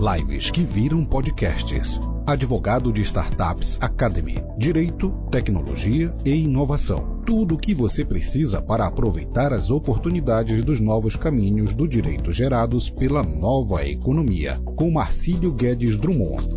Lives que viram podcasts. Advogado de Startups Academy. Direito, tecnologia e inovação. Tudo o que você precisa para aproveitar as oportunidades dos novos caminhos do direito gerados pela nova economia. Com Marcílio Guedes Drummond.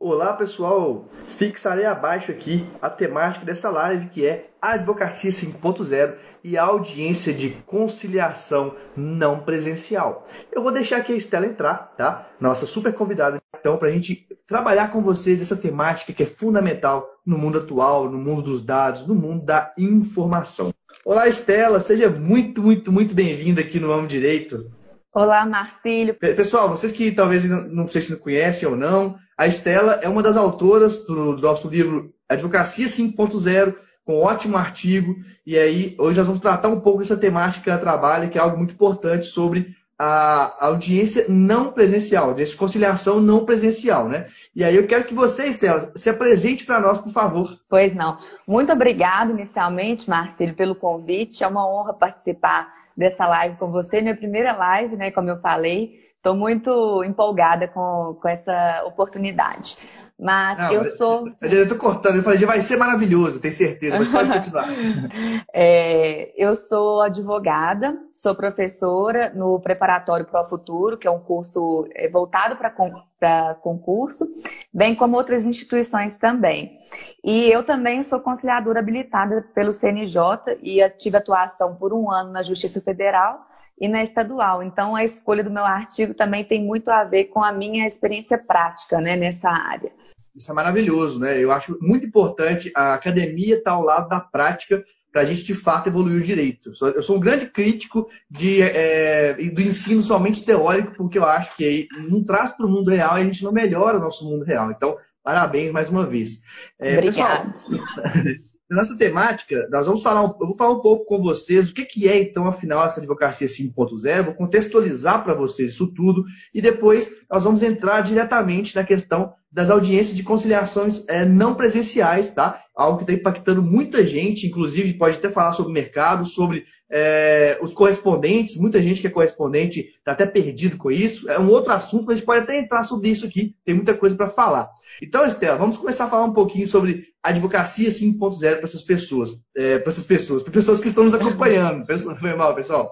Olá pessoal, fixarei abaixo aqui a temática dessa live que é Advocacia 5.0 e a audiência de conciliação não presencial. Eu vou deixar aqui a Estela entrar, tá? Nossa super convidada, então, para a gente trabalhar com vocês essa temática que é fundamental no mundo atual, no mundo dos dados, no mundo da informação. Olá, Estela, seja muito, muito, muito bem-vinda aqui no Amo Direito. Olá, Marcílio. Pessoal, vocês que talvez não sei se não conhecem ou não, a Estela é uma das autoras do, do nosso livro Advocacia 5.0, com um ótimo artigo. E aí, hoje nós vamos tratar um pouco dessa temática que ela trabalha, que é algo muito importante sobre a audiência não presencial, de conciliação não presencial, né? E aí eu quero que você, Estela, se apresente para nós, por favor. Pois não. Muito obrigado inicialmente, Marcelo, pelo convite. É uma honra participar dessa live com você, minha primeira live, né? Como eu falei. Estou muito empolgada com, com essa oportunidade. Mas eu sou. Eu estou cortando, eu falei, vai ser maravilhoso, tenho certeza, mas pode continuar. é, eu sou advogada, sou professora no Preparatório Pro Futuro, que é um curso é, voltado para concurso, bem como outras instituições também. E eu também sou conciliadora habilitada pelo CNJ e tive atuação por um ano na Justiça Federal e na estadual. Então, a escolha do meu artigo também tem muito a ver com a minha experiência prática né, nessa área. Isso é maravilhoso, né? Eu acho muito importante a academia estar ao lado da prática para a gente de fato evoluir o direito. Eu sou um grande crítico de, é, do ensino somente teórico, porque eu acho que não traz para o mundo real e a gente não melhora o nosso mundo real. Então, parabéns mais uma vez. É, Obrigada. Pessoal, nessa temática, nós vamos falar, eu vou falar um pouco com vocês o que, que é, então, afinal, essa advocacia 5.0, vou contextualizar para vocês isso tudo, e depois nós vamos entrar diretamente na questão das audiências de conciliações é, não presenciais, tá? Algo que está impactando muita gente, inclusive pode até falar sobre o mercado, sobre é, os correspondentes, muita gente que é correspondente está até perdido com isso. É um outro assunto, mas a gente pode até entrar sobre isso aqui, tem muita coisa para falar. Então, Estela, vamos começar a falar um pouquinho sobre advocacia 5.0 para essas pessoas, é, para essas pessoas, para pessoas que estão nos acompanhando. Foi mal, pessoal.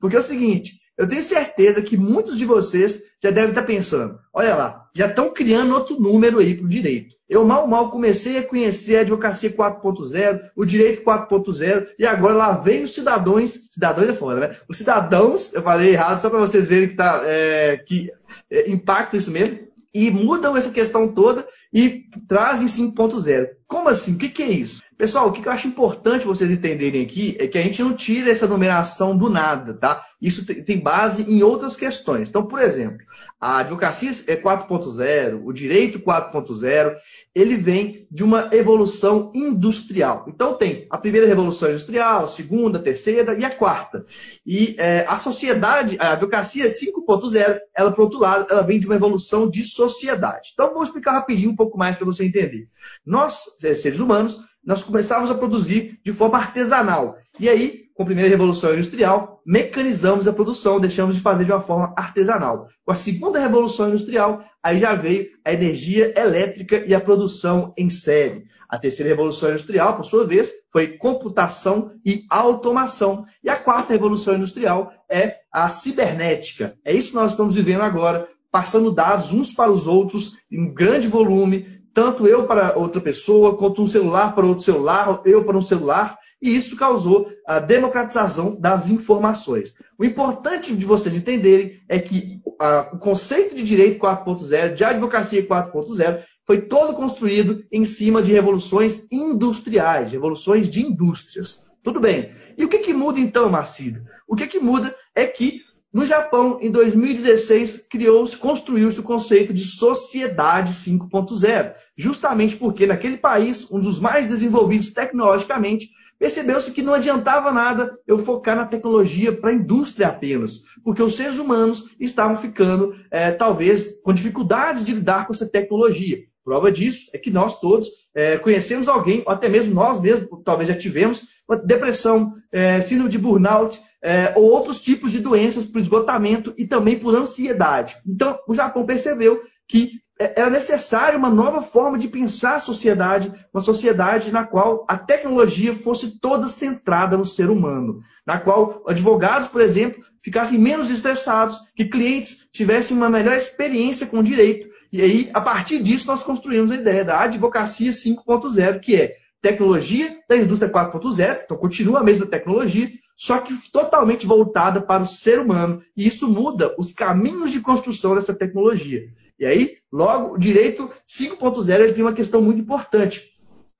Porque é o seguinte, eu tenho certeza que muitos de vocês já devem estar pensando: olha lá, já estão criando outro número aí para o direito. Eu mal, mal comecei a conhecer a advocacia 4.0, o direito 4.0, e agora lá vem os cidadãos, cidadãos é foda, né? Os cidadãos, eu falei errado, só para vocês verem que, tá, é, que é, impacta isso mesmo e mudam essa questão toda e trazem 5.0. Como assim? O que, que, é isso? Pessoal, o que, eu acho importante vocês entenderem aqui é que a gente não tira essa numeração do nada, tá? Isso tem base em outras questões. Então, por exemplo, a advocacia é 4.0, o direito 4.0, ele vem de uma evolução industrial. Então tem a primeira revolução industrial, a segunda, a terceira e a quarta. E é, a sociedade, a advocacia 5.0, ela, por outro lado, ela vem de uma evolução de sociedade. Então vou explicar rapidinho um pouco mais para você entender. Nós, é, seres humanos, nós começávamos a produzir de forma artesanal. E aí, com a primeira revolução industrial, mecanizamos a produção, deixamos de fazer de uma forma artesanal. Com a segunda revolução industrial, aí já veio a energia elétrica e a produção em série. A terceira revolução industrial, por sua vez, foi computação e automação. E a quarta revolução industrial é a cibernética. É isso que nós estamos vivendo agora, passando dados uns para os outros em grande volume, tanto eu para outra pessoa, quanto um celular para outro celular, eu para um celular, e isso causou a democratização das informações. O importante de vocês entenderem é que a, o conceito de direito 4.0, de advocacia 4.0, foi todo construído em cima de revoluções industriais, revoluções de indústrias. Tudo bem. E o que, que muda então, Marcílio? O que, que muda é que no Japão, em 2016, criou-se, construiu-se o conceito de sociedade 5.0, justamente porque naquele país, um dos mais desenvolvidos tecnologicamente, percebeu-se que não adiantava nada eu focar na tecnologia para a indústria apenas, porque os seres humanos estavam ficando, é, talvez, com dificuldades de lidar com essa tecnologia. Prova disso é que nós todos é, conhecemos alguém, ou até mesmo nós mesmos, talvez já tivemos, depressão, é, síndrome de burnout, é, ou outros tipos de doenças por esgotamento e também por ansiedade. Então, o Japão percebeu que é, era necessária uma nova forma de pensar a sociedade, uma sociedade na qual a tecnologia fosse toda centrada no ser humano, na qual advogados, por exemplo, ficassem menos estressados, que clientes tivessem uma melhor experiência com o direito. E aí, a partir disso, nós construímos a ideia da advocacia 5.0, que é tecnologia da indústria 4.0, então continua a mesma tecnologia, só que totalmente voltada para o ser humano. E isso muda os caminhos de construção dessa tecnologia. E aí, logo, o direito 5.0 tem uma questão muito importante.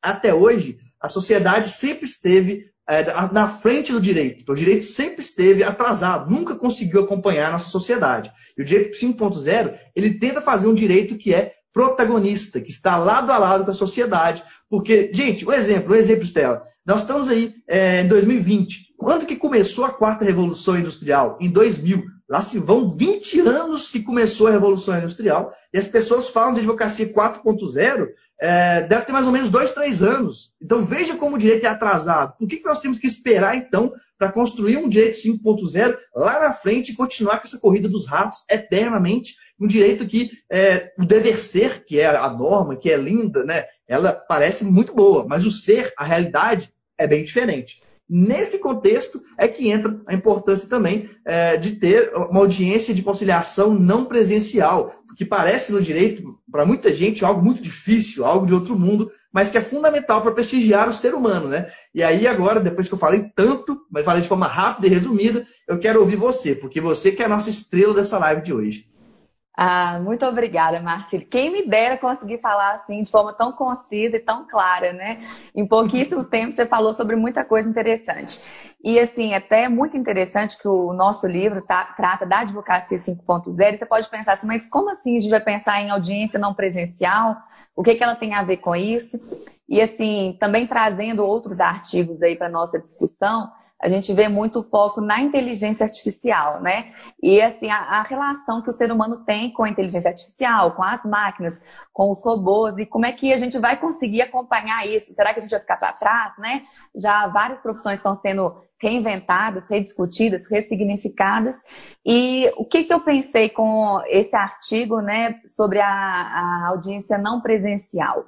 Até hoje, a sociedade sempre esteve é, na frente do direito. Então, o direito sempre esteve atrasado, nunca conseguiu acompanhar a nossa sociedade. E o direito 5.0, ele tenta fazer um direito que é protagonista, que está lado a lado com a sociedade. Porque, gente, um exemplo, um exemplo, Stella. Nós estamos aí é, em 2020. Quando que começou a quarta revolução industrial? Em 2000. Lá se vão 20 anos que começou a Revolução Industrial, e as pessoas falam de advocacia 4.0, é, deve ter mais ou menos dois, três anos. Então veja como o direito é atrasado. Por que, que nós temos que esperar, então, para construir um direito 5.0 lá na frente e continuar com essa corrida dos ratos eternamente? Um direito que é, o dever ser, que é a norma, que é linda, né? ela parece muito boa, mas o ser, a realidade, é bem diferente. Nesse contexto é que entra a importância também é, de ter uma audiência de conciliação não presencial, que parece no direito, para muita gente, algo muito difícil, algo de outro mundo, mas que é fundamental para prestigiar o ser humano. Né? E aí, agora, depois que eu falei tanto, mas falei de forma rápida e resumida, eu quero ouvir você, porque você que é a nossa estrela dessa live de hoje. Ah, muito obrigada, Marcelo. Quem me dera conseguir falar assim de forma tão concisa e tão clara, né? Em pouquíssimo tempo você falou sobre muita coisa interessante. E assim, até muito interessante que o nosso livro tá, trata da advocacia 5.0. Você pode pensar assim, mas como assim a gente vai pensar em audiência não presencial? O que, que ela tem a ver com isso? E assim, também trazendo outros artigos aí para nossa discussão, a gente vê muito foco na inteligência artificial, né? E assim, a, a, relação que o ser humano tem com a inteligência artificial, com as máquinas, com os robôs, e como é que a gente vai conseguir acompanhar isso? Será que a gente vai ficar para trás, né? Já várias profissões estão sendo reinventadas, rediscutidas, ressignificadas. E o que, que eu pensei com esse artigo, né, sobre a, a audiência não presencial?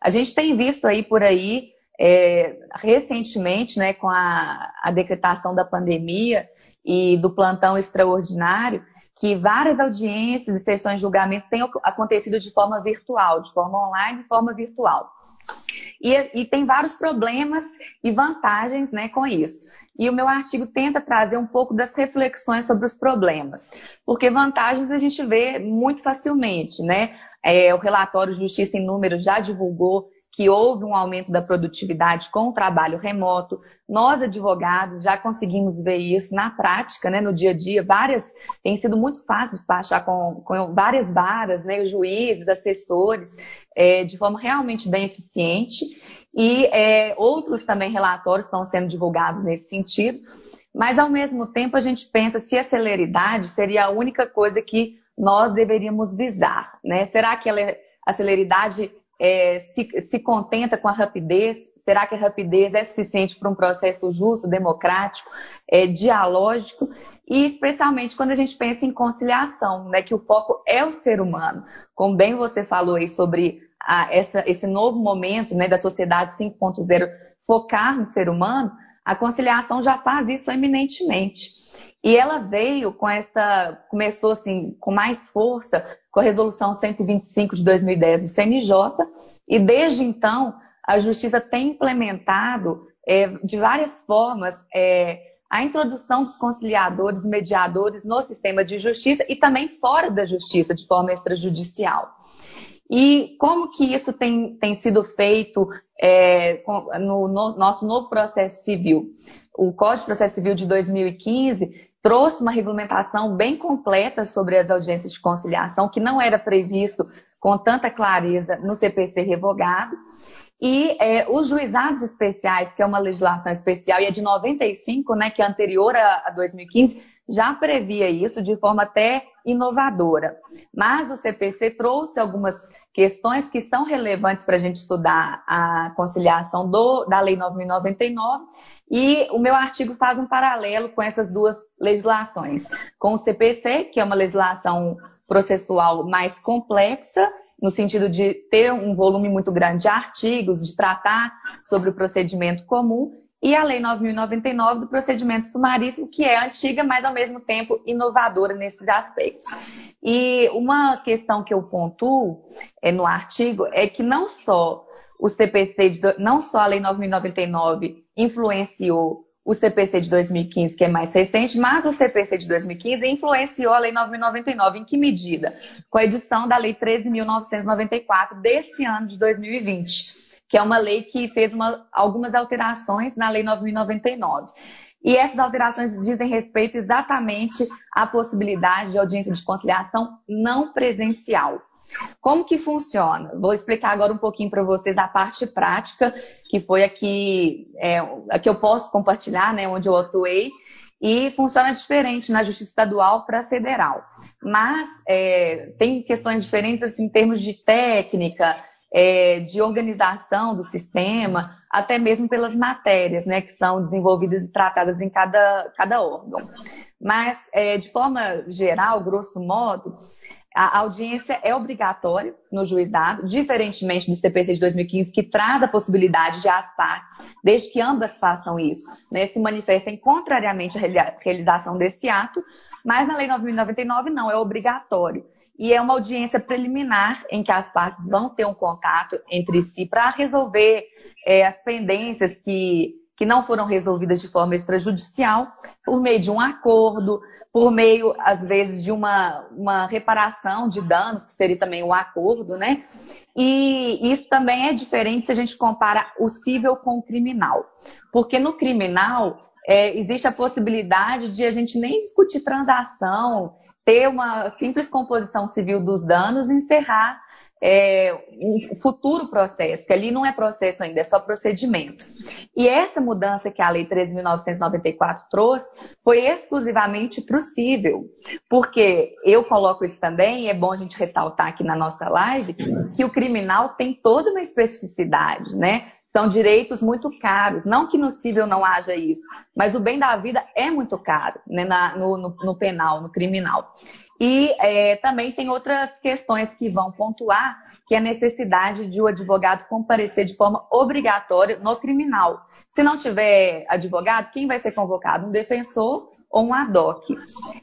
A gente tem visto aí por aí é, recentemente, né, com a, a decretação da pandemia e do plantão extraordinário, que várias audiências e sessões de julgamento têm acontecido de forma virtual, de forma online, de forma virtual. E, e, tem vários problemas e vantagens né, com isso. E o meu artigo tenta trazer um pouco das reflexões sobre os problemas, porque vantagens a gente vê muito facilmente, né? É, o relatório Justiça em Números já divulgou que houve um aumento da produtividade com o trabalho remoto. Nós, advogados, já conseguimos ver isso na prática, né, no dia a dia. Várias, tem sido muito fácil despachar com, com várias varas, né, juízes, assessores, é, de forma realmente bem eficiente. E é, outros também relatórios estão sendo divulgados nesse sentido. Mas, ao mesmo tempo, a gente pensa se a celeridade seria a única coisa que nós deveríamos visar. Né? Será que ela, é, a celeridade é, se, se contenta com a rapidez? Será que a rapidez é suficiente para um processo justo, democrático, é, dialógico? E especialmente quando a gente pensa em conciliação, né, que o foco é o ser humano. Como bem você falou aí sobre a, essa, esse novo momento né, da sociedade 5.0 focar no ser humano, a conciliação já faz isso eminentemente. E ela veio com essa, começou assim, com mais força com a resolução 125 de 2010 do CNJ, e desde então a Justiça tem implementado é, de várias formas é, a introdução dos conciliadores, mediadores no sistema de justiça e também fora da justiça, de forma extrajudicial. E como que isso tem, tem sido feito é, no, no nosso novo processo civil? O Código de Processo Civil de 2015 trouxe uma regulamentação bem completa sobre as audiências de conciliação, que não era previsto com tanta clareza no CPC revogado. E é, os juizados especiais, que é uma legislação especial e é de 95, né, que é anterior a, a 2015, já previa isso de forma até inovadora. Mas o CPC trouxe algumas questões que são relevantes para a gente estudar a conciliação do, da Lei 9.099 e o meu artigo faz um paralelo com essas duas legislações. Com o CPC, que é uma legislação processual mais complexa, no sentido de ter um volume muito grande de artigos, de tratar sobre o procedimento comum, e a Lei 9.099 do procedimento sumaríssimo, que é antiga, mas ao mesmo tempo inovadora nesses aspectos. E uma questão que eu pontuo é, no artigo é que não só o CPC, de, não só a Lei 9.099 influenciou o CPC de 2015, que é mais recente, mas o CPC de 2015 influenciou a Lei 9.099. Em que medida? Com a edição da Lei 13.994 desse ano de 2020 que é uma lei que fez uma, algumas alterações na Lei 9.099. E essas alterações dizem respeito exatamente à possibilidade de audiência de conciliação não presencial. Como que funciona? Vou explicar agora um pouquinho para vocês a parte prática, que foi aqui é, a que eu posso compartilhar, né, onde eu atuei, e funciona diferente na justiça estadual para federal. Mas é, tem questões diferentes assim, em termos de técnica, é, de organização do sistema, até mesmo pelas matérias né, que são desenvolvidas e tratadas em cada, cada órgão. Mas, é, de forma geral, grosso modo, a audiência é obrigatória no juizado, diferentemente do CPC de 2015, que traz a possibilidade de as partes, desde que ambas façam isso, né, se manifestem contrariamente à realização desse ato, mas na Lei 9.099 não, é obrigatório e é uma audiência preliminar em que as partes vão ter um contato entre si para resolver é, as pendências que, que não foram resolvidas de forma extrajudicial, por meio de um acordo, por meio, às vezes, de uma, uma reparação de danos, que seria também um acordo, né? E isso também é diferente se a gente compara o cível com o criminal. Porque no criminal, é, existe a possibilidade de a gente nem discutir transação, ter uma simples composição civil dos danos e encerrar é, um futuro processo, que ali não é processo ainda, é só procedimento. E essa mudança que a Lei 13.994 trouxe foi exclusivamente possível, porque eu coloco isso também, e é bom a gente ressaltar aqui na nossa live, que o criminal tem toda uma especificidade, né? São direitos muito caros. Não que no civil não haja isso, mas o bem da vida é muito caro né, na, no, no, no, penal, no criminal. E é, também tem outras questões que vão pontuar, que é a necessidade de o advogado comparecer de forma obrigatória no criminal. Se não tiver advogado, quem vai ser convocado? Um defensor ou um ad hoc.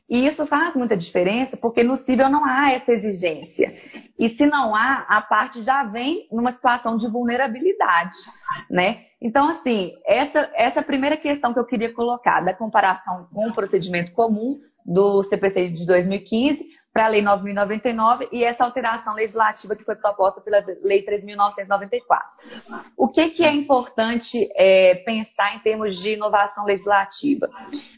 E isso faz muita diferença, porque no civil não há essa exigência. E se não há, a parte já vem numa situação de vulnerabilidade, né? Então, assim, essa, essa é primeira questão que eu queria colocar, da comparação com o procedimento comum do CPC de 2015 para a Lei 9.099 e essa alteração legislativa que foi proposta pela Lei 3.994. O que, que é importante é, pensar em termos de inovação legislativa?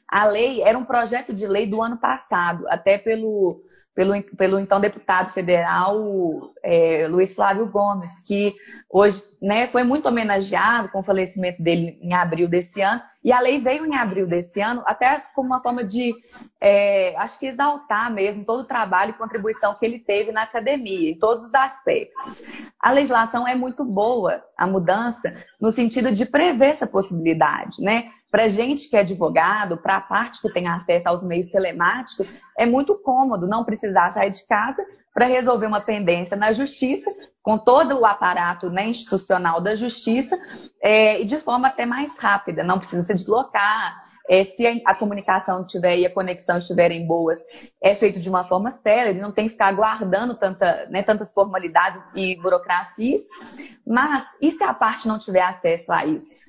A lei era um projeto de lei do ano passado, até pelo pelo, pelo então deputado federal é, Luiz Flávio Gomes, que hoje né, foi muito homenageado com o falecimento dele em abril desse ano. E a lei veio em abril desse ano, até como uma forma de, é, acho que exaltar mesmo todo o trabalho e contribuição que ele teve na academia, em todos os aspectos. A legislação é muito boa, a mudança, no sentido de prever essa possibilidade, né? Para gente que é advogado, para a parte que tem acesso aos meios telemáticos, é muito cômodo não precisar sair de casa para resolver uma pendência na justiça, com todo o aparato né, institucional da justiça, é, e de forma até mais rápida, não precisa se deslocar, é, se a, a, comunicação tiver e a conexão estiverem boas, é feito de uma forma célere, não tem que ficar aguardando tanta, né, tantas formalidades e burocracias. Mas e se a parte não tiver acesso a isso?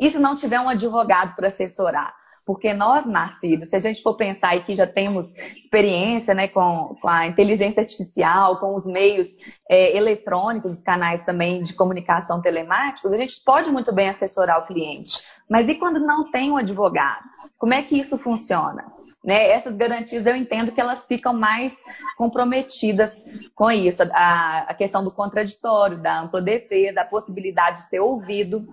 E se não tiver um advogado para assessorar? Porque nós, Marcílio, se a gente for pensar e que já temos experiência né, com, com a inteligência artificial, com os meios é, eletrônicos, os canais também de comunicação telemáticos, a gente pode muito bem assessorar o cliente. Mas e quando não tem um advogado? Como é que isso funciona? Né, essas garantias eu entendo que elas ficam mais comprometidas com isso, a, a, questão do contraditório, da ampla defesa, a possibilidade de ser ouvido.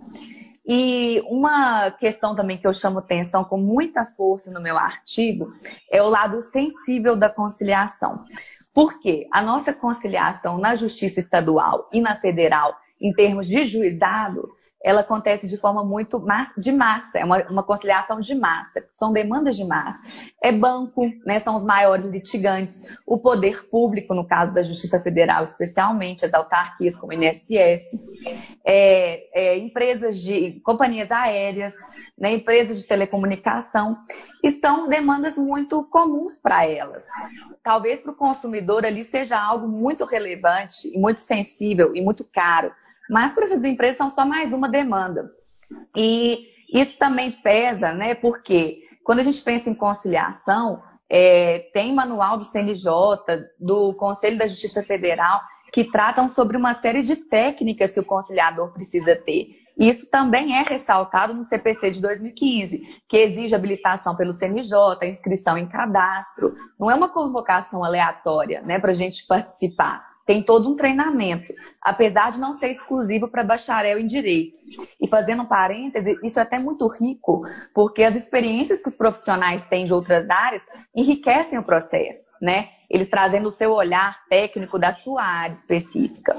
E uma questão também que eu chamo atenção com muita força no meu artigo é o lado sensível da conciliação. Porque a nossa conciliação na justiça estadual e na federal, em termos de juizado, ela acontece de forma muito de massa, é uma, uma, conciliação de massa, são demandas de massa. É banco, né, são os maiores litigantes, o poder público, no caso da Justiça Federal, especialmente as autarquias como INSS, é, é, empresas de companhias aéreas, né, empresas de telecomunicação, estão demandas muito comuns para elas. Talvez para o consumidor ali seja algo muito relevante, muito sensível e muito caro mas para essas empresas são só mais uma demanda. E isso também pesa, né? Porque quando a gente pensa em conciliação, é, tem manual do CNJ, do Conselho da Justiça Federal, que tratam sobre uma série de técnicas que o conciliador precisa ter. Isso também é ressaltado no CPC de 2015, que exige habilitação pelo CNJ, inscrição em cadastro. Não é uma convocação aleatória né, para a gente participar tem todo um treinamento, apesar de não ser exclusivo para bacharel em direito. E fazendo um parêntese, isso é até muito rico, porque as experiências que os profissionais têm de outras áreas enriquecem o processo, né? Eles trazendo o seu olhar técnico da sua área específica.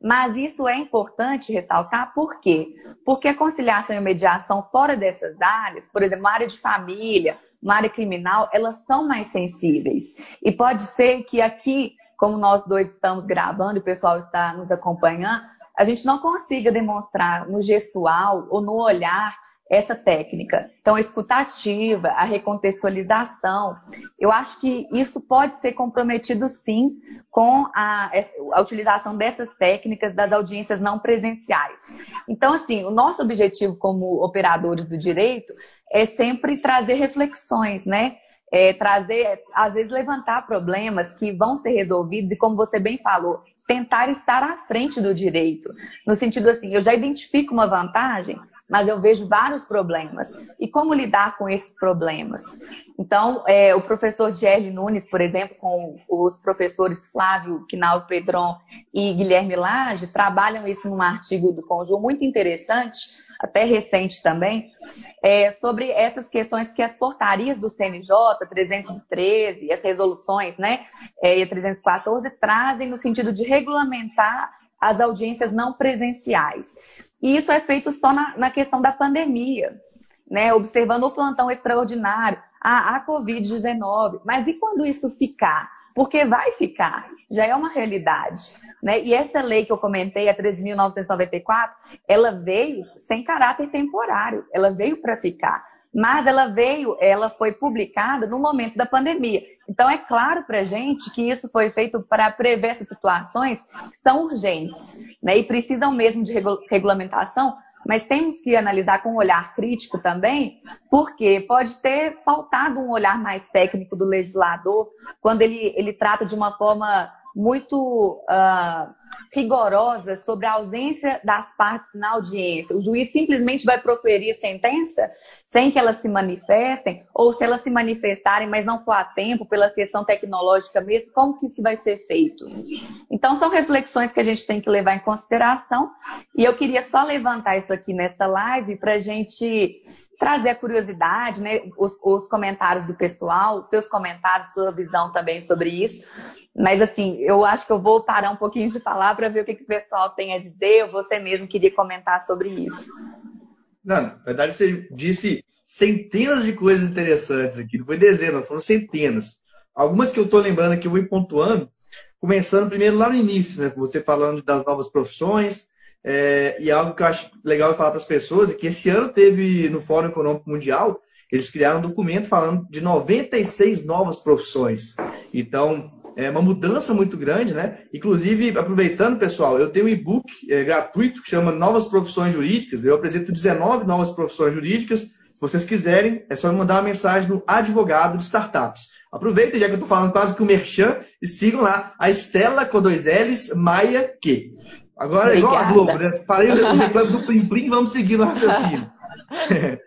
Mas isso é importante ressaltar, por quê? Porque a conciliação e a mediação fora dessas áreas, por exemplo, uma área de família, uma área criminal, elas são mais sensíveis. E pode ser que aqui como nós dois estamos gravando e o pessoal está nos acompanhando, a gente não consiga demonstrar no gestual ou no olhar essa técnica. Então, a escutativa, a recontextualização, eu acho que isso pode ser comprometido sim com a, a, utilização dessas técnicas das audiências não presenciais. Então, assim, o nosso objetivo como operadores do direito é sempre trazer reflexões, né? É, trazer, às vezes levantar problemas que vão ser resolvidos e, como você bem falou, tentar estar à frente do direito. No sentido assim, eu já identifico uma vantagem, mas eu vejo vários problemas. E como lidar com esses problemas? Então, é, o professor Gerli Nunes, por exemplo, com os professores Flávio Quinaldo Pedron e Guilherme Lage, trabalham isso num artigo do Conjur muito interessante, até recente também, é, sobre essas questões que as portarias do CNJ 313 e as resoluções, né, é, e a 314 trazem no sentido de regulamentar as audiências não presenciais. E isso é feito só na, na questão da pandemia, né? Observando o plantão extraordinário, a, a Covid-19. Mas e quando isso ficar? Porque vai ficar, já é uma realidade. Né? E essa lei que eu comentei, a 13.994, ela veio sem caráter temporário, ela veio para ficar. Mas ela veio, ela foi publicada no momento da pandemia. Então, é claro para gente que isso foi feito para prever essas situações que são urgentes né, e precisam mesmo de regulamentação, mas temos que analisar com um olhar crítico também, porque pode ter faltado um olhar mais técnico do legislador quando ele, ele trata de uma forma muito uh, rigorosa sobre a ausência das partes na audiência. O juiz simplesmente vai proferir sentença sem que elas se manifestem, ou se elas se manifestarem, mas não for a tempo, pela questão tecnológica mesmo, como que isso vai ser feito? Então, são reflexões que a gente tem que levar em consideração, e eu queria só levantar isso aqui nessa live para a gente trazer a curiosidade, né, os, os, comentários do pessoal, seus comentários, sua visão também sobre isso. Mas assim, eu acho que eu vou parar um pouquinho de falar para ver o que, que o pessoal tem a dizer. Você mesmo queria comentar sobre isso. Não, na verdade você disse centenas de coisas interessantes aqui. Não foi dezenas, foram centenas. Algumas que eu estou lembrando aqui, eu vou pontuando. Começando primeiro lá no início, né? Você falando das novas profissões, é, e algo que eu acho legal falar para as pessoas é que esse ano teve no Fórum Econômico Mundial, eles criaram um documento falando de 96 novas profissões. Então, é uma mudança muito grande, né? Inclusive, aproveitando, pessoal, eu tenho um e-book é, gratuito que chama Novas Profissões Jurídicas. Eu apresento 19 novas profissões jurídicas. Se vocês quiserem, é só me mandar uma mensagem no advogado de startups. Aproveitem, já que eu estou falando quase que o merchan, e sigam lá a Estela com dois L's, Maia que. Agora é igual a Globo, né? Parei o reclame do Plim Plim, vamos seguir no raciocínio.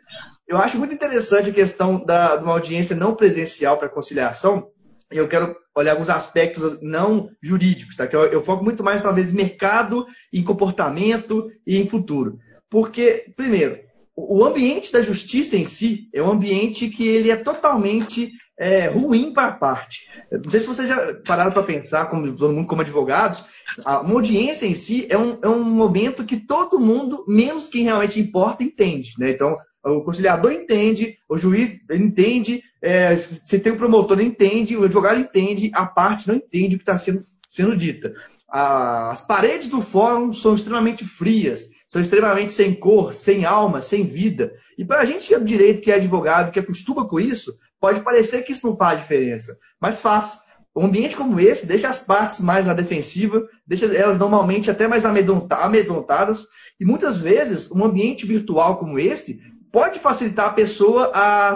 Eu acho muito interessante a questão da, de uma audiência não presencial para conciliação. E eu quero olhar alguns aspectos não jurídicos, tá? Que eu, eu foco muito mais, talvez, em mercado, em comportamento e em futuro. porque, primeiro, o ambiente da justiça em si é um ambiente que ele é totalmente é, ruim para a parte. Não sei se vocês já pararam para pensar, como todo mundo como advogados, uma audiência em si é um, é um momento que todo mundo, menos quem realmente importa, entende. Né? Então, o conciliador entende, o juiz entende, é, se tem o promotor entende, o advogado entende, a parte não entende o que está sendo, sendo dita. As paredes do fórum são extremamente frias, são extremamente sem cor, sem alma, sem vida. E para a gente que é do direito, que é advogado, que acostuma com isso, pode parecer que isso não faz diferença, mas faz. Um ambiente como esse deixa as partes mais na defensiva, deixa elas normalmente até mais amedrontadas, e muitas vezes um ambiente virtual como esse pode facilitar a pessoa a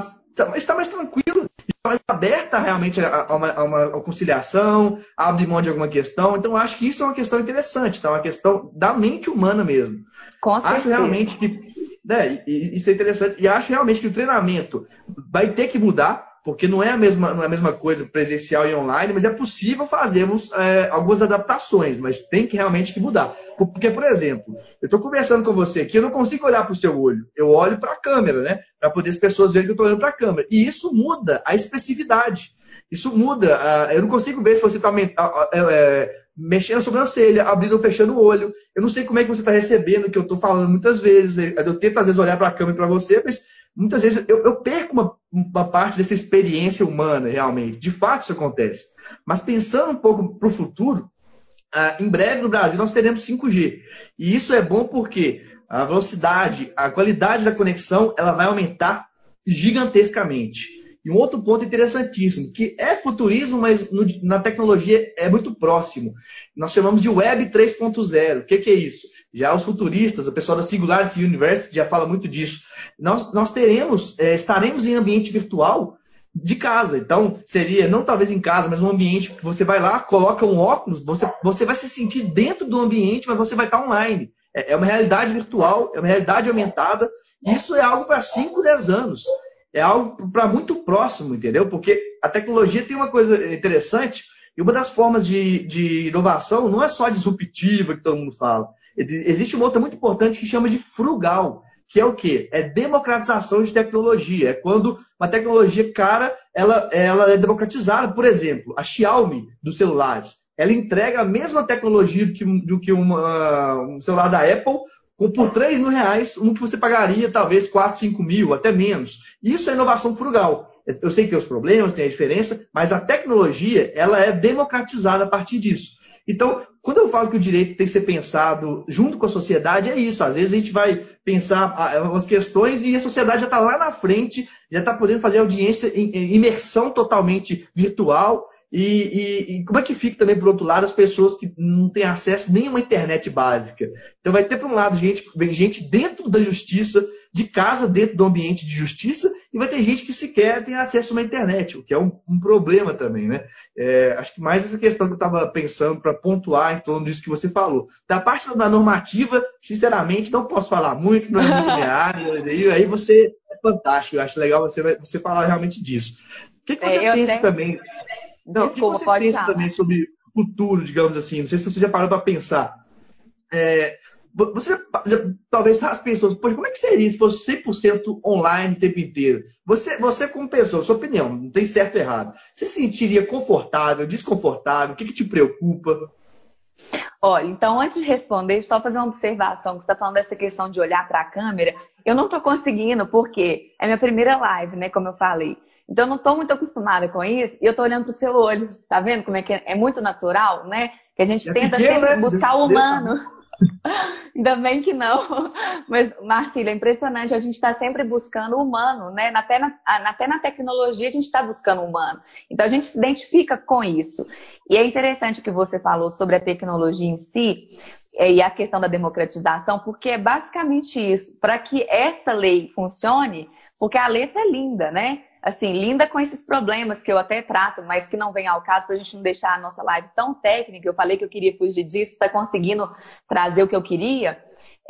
estar mais tranquila, mais aberta realmente a uma, a uma conciliação, a abrir mão de alguma questão. Então, acho que isso é uma questão interessante, tá? uma questão da mente humana mesmo. Com acho realmente que né, isso é interessante. E acho realmente que o treinamento vai ter que mudar, porque não é a mesma, não é a mesma coisa presencial e online, mas é possível fazermos é, algumas adaptações, mas tem que realmente que mudar. Porque, por exemplo, eu estou conversando com você aqui, eu não consigo olhar para o seu olho, eu olho para a câmera, né? Para poder as pessoas verem que eu estou olhando para a câmera. E isso muda a expressividade. Isso muda. Eu não consigo ver se você está é, mexendo a sobrancelha, abrindo ou fechando o olho. Eu não sei como é que você está recebendo o que eu estou falando muitas vezes. Eu tento, às vezes, olhar para a câmera para você, mas muitas vezes eu, eu perco uma, uma, parte dessa experiência humana, realmente. De fato, isso acontece. Mas pensando um pouco para o futuro, uh, em breve no Brasil nós teremos 5G. E isso é bom porque a velocidade, a qualidade da conexão, ela vai aumentar gigantescamente. E um outro ponto interessantíssimo, que é futurismo, mas no, na tecnologia é muito próximo. Nós chamamos de Web 3.0. O que, que, é isso? Já os futuristas, o pessoal da Singularity University já fala muito disso. Nós, nós teremos, é, estaremos em ambiente virtual de casa. Então, seria, não talvez em casa, mas um ambiente que você vai lá, coloca um óculos, você, você vai se sentir dentro do ambiente, mas você vai estar online. É, é uma realidade virtual, é uma realidade aumentada. Isso é algo para 5, 10 anos é algo para muito próximo, entendeu? Porque a tecnologia tem uma coisa interessante, e uma das formas de, de inovação não é só disruptiva, que todo mundo fala. Existe uma outra muito importante que chama de frugal, que é o quê? É democratização de tecnologia. É quando uma tecnologia cara, ela, ela é democratizada. Por exemplo, a Xiaomi dos celulares, ela entrega a mesma tecnologia do que, do que uma, um celular da Apple, por 3 mil reais, um que você pagaria talvez 4, 5 mil, até menos. Isso é inovação frugal. Eu sei que tem os problemas, tem a diferença, mas a tecnologia ela é democratizada a partir disso. Então, quando eu falo que o direito tem que ser pensado junto com a sociedade, é isso. Às vezes a gente vai pensar umas questões e a sociedade já está lá na frente, já está podendo fazer audiência em imersão totalmente virtual e, e, e, como é que fica também, por outro lado, as pessoas que não têm acesso nem a uma internet básica? Então vai ter, por um lado, gente, gente dentro da justiça, de casa, dentro do ambiente de justiça, e vai ter gente que sequer tem acesso a uma internet, o que é um, um problema também, né? É, acho que mais essa questão que eu estava pensando para pontuar em torno disso que você falou. Da parte da normativa, sinceramente, não posso falar muito, não é muito minha área, aí, aí você é fantástico, eu acho legal você, você falar realmente disso. O que, que você é, pensa tenho... também? Não, Desculpa, o que você pensa falar. também sobre o futuro, digamos assim? Não sei se você já parou para pensar. É, você talvez as pessoas, como é que seria se fosse 100% online o tempo inteiro? Você, você como pessoa, sua opinião, não tem certo ou errado. Você se sentiria confortável, desconfortável? O que, que te preocupa? Olha, então antes de responder, só fazer uma observação, que você está falando dessa questão de olhar para a câmera. Eu não estou conseguindo, porque é minha primeira live, né? Como eu falei. Então, eu não estou muito acostumada com isso e eu estou olhando para o seu olho. Tá vendo como é que é? é muito natural, né? Que a gente é tenta pequeno, sempre né? buscar o humano. Ainda bem que não. Mas, Marcília, é impressionante. A gente está sempre buscando o humano, né? Até na, até na tecnologia a gente está buscando o humano. Então, a gente se identifica com isso. E é interessante que você falou sobre a tecnologia em si é, e a questão da democratização, porque é basicamente isso. Para que essa lei funcione, porque a letra é linda, né? Assim, linda com esses problemas que eu até trato, mas que não vem ao caso para a gente não deixar a nossa live tão técnica. Eu falei que eu queria fugir disso, está conseguindo trazer o que eu queria.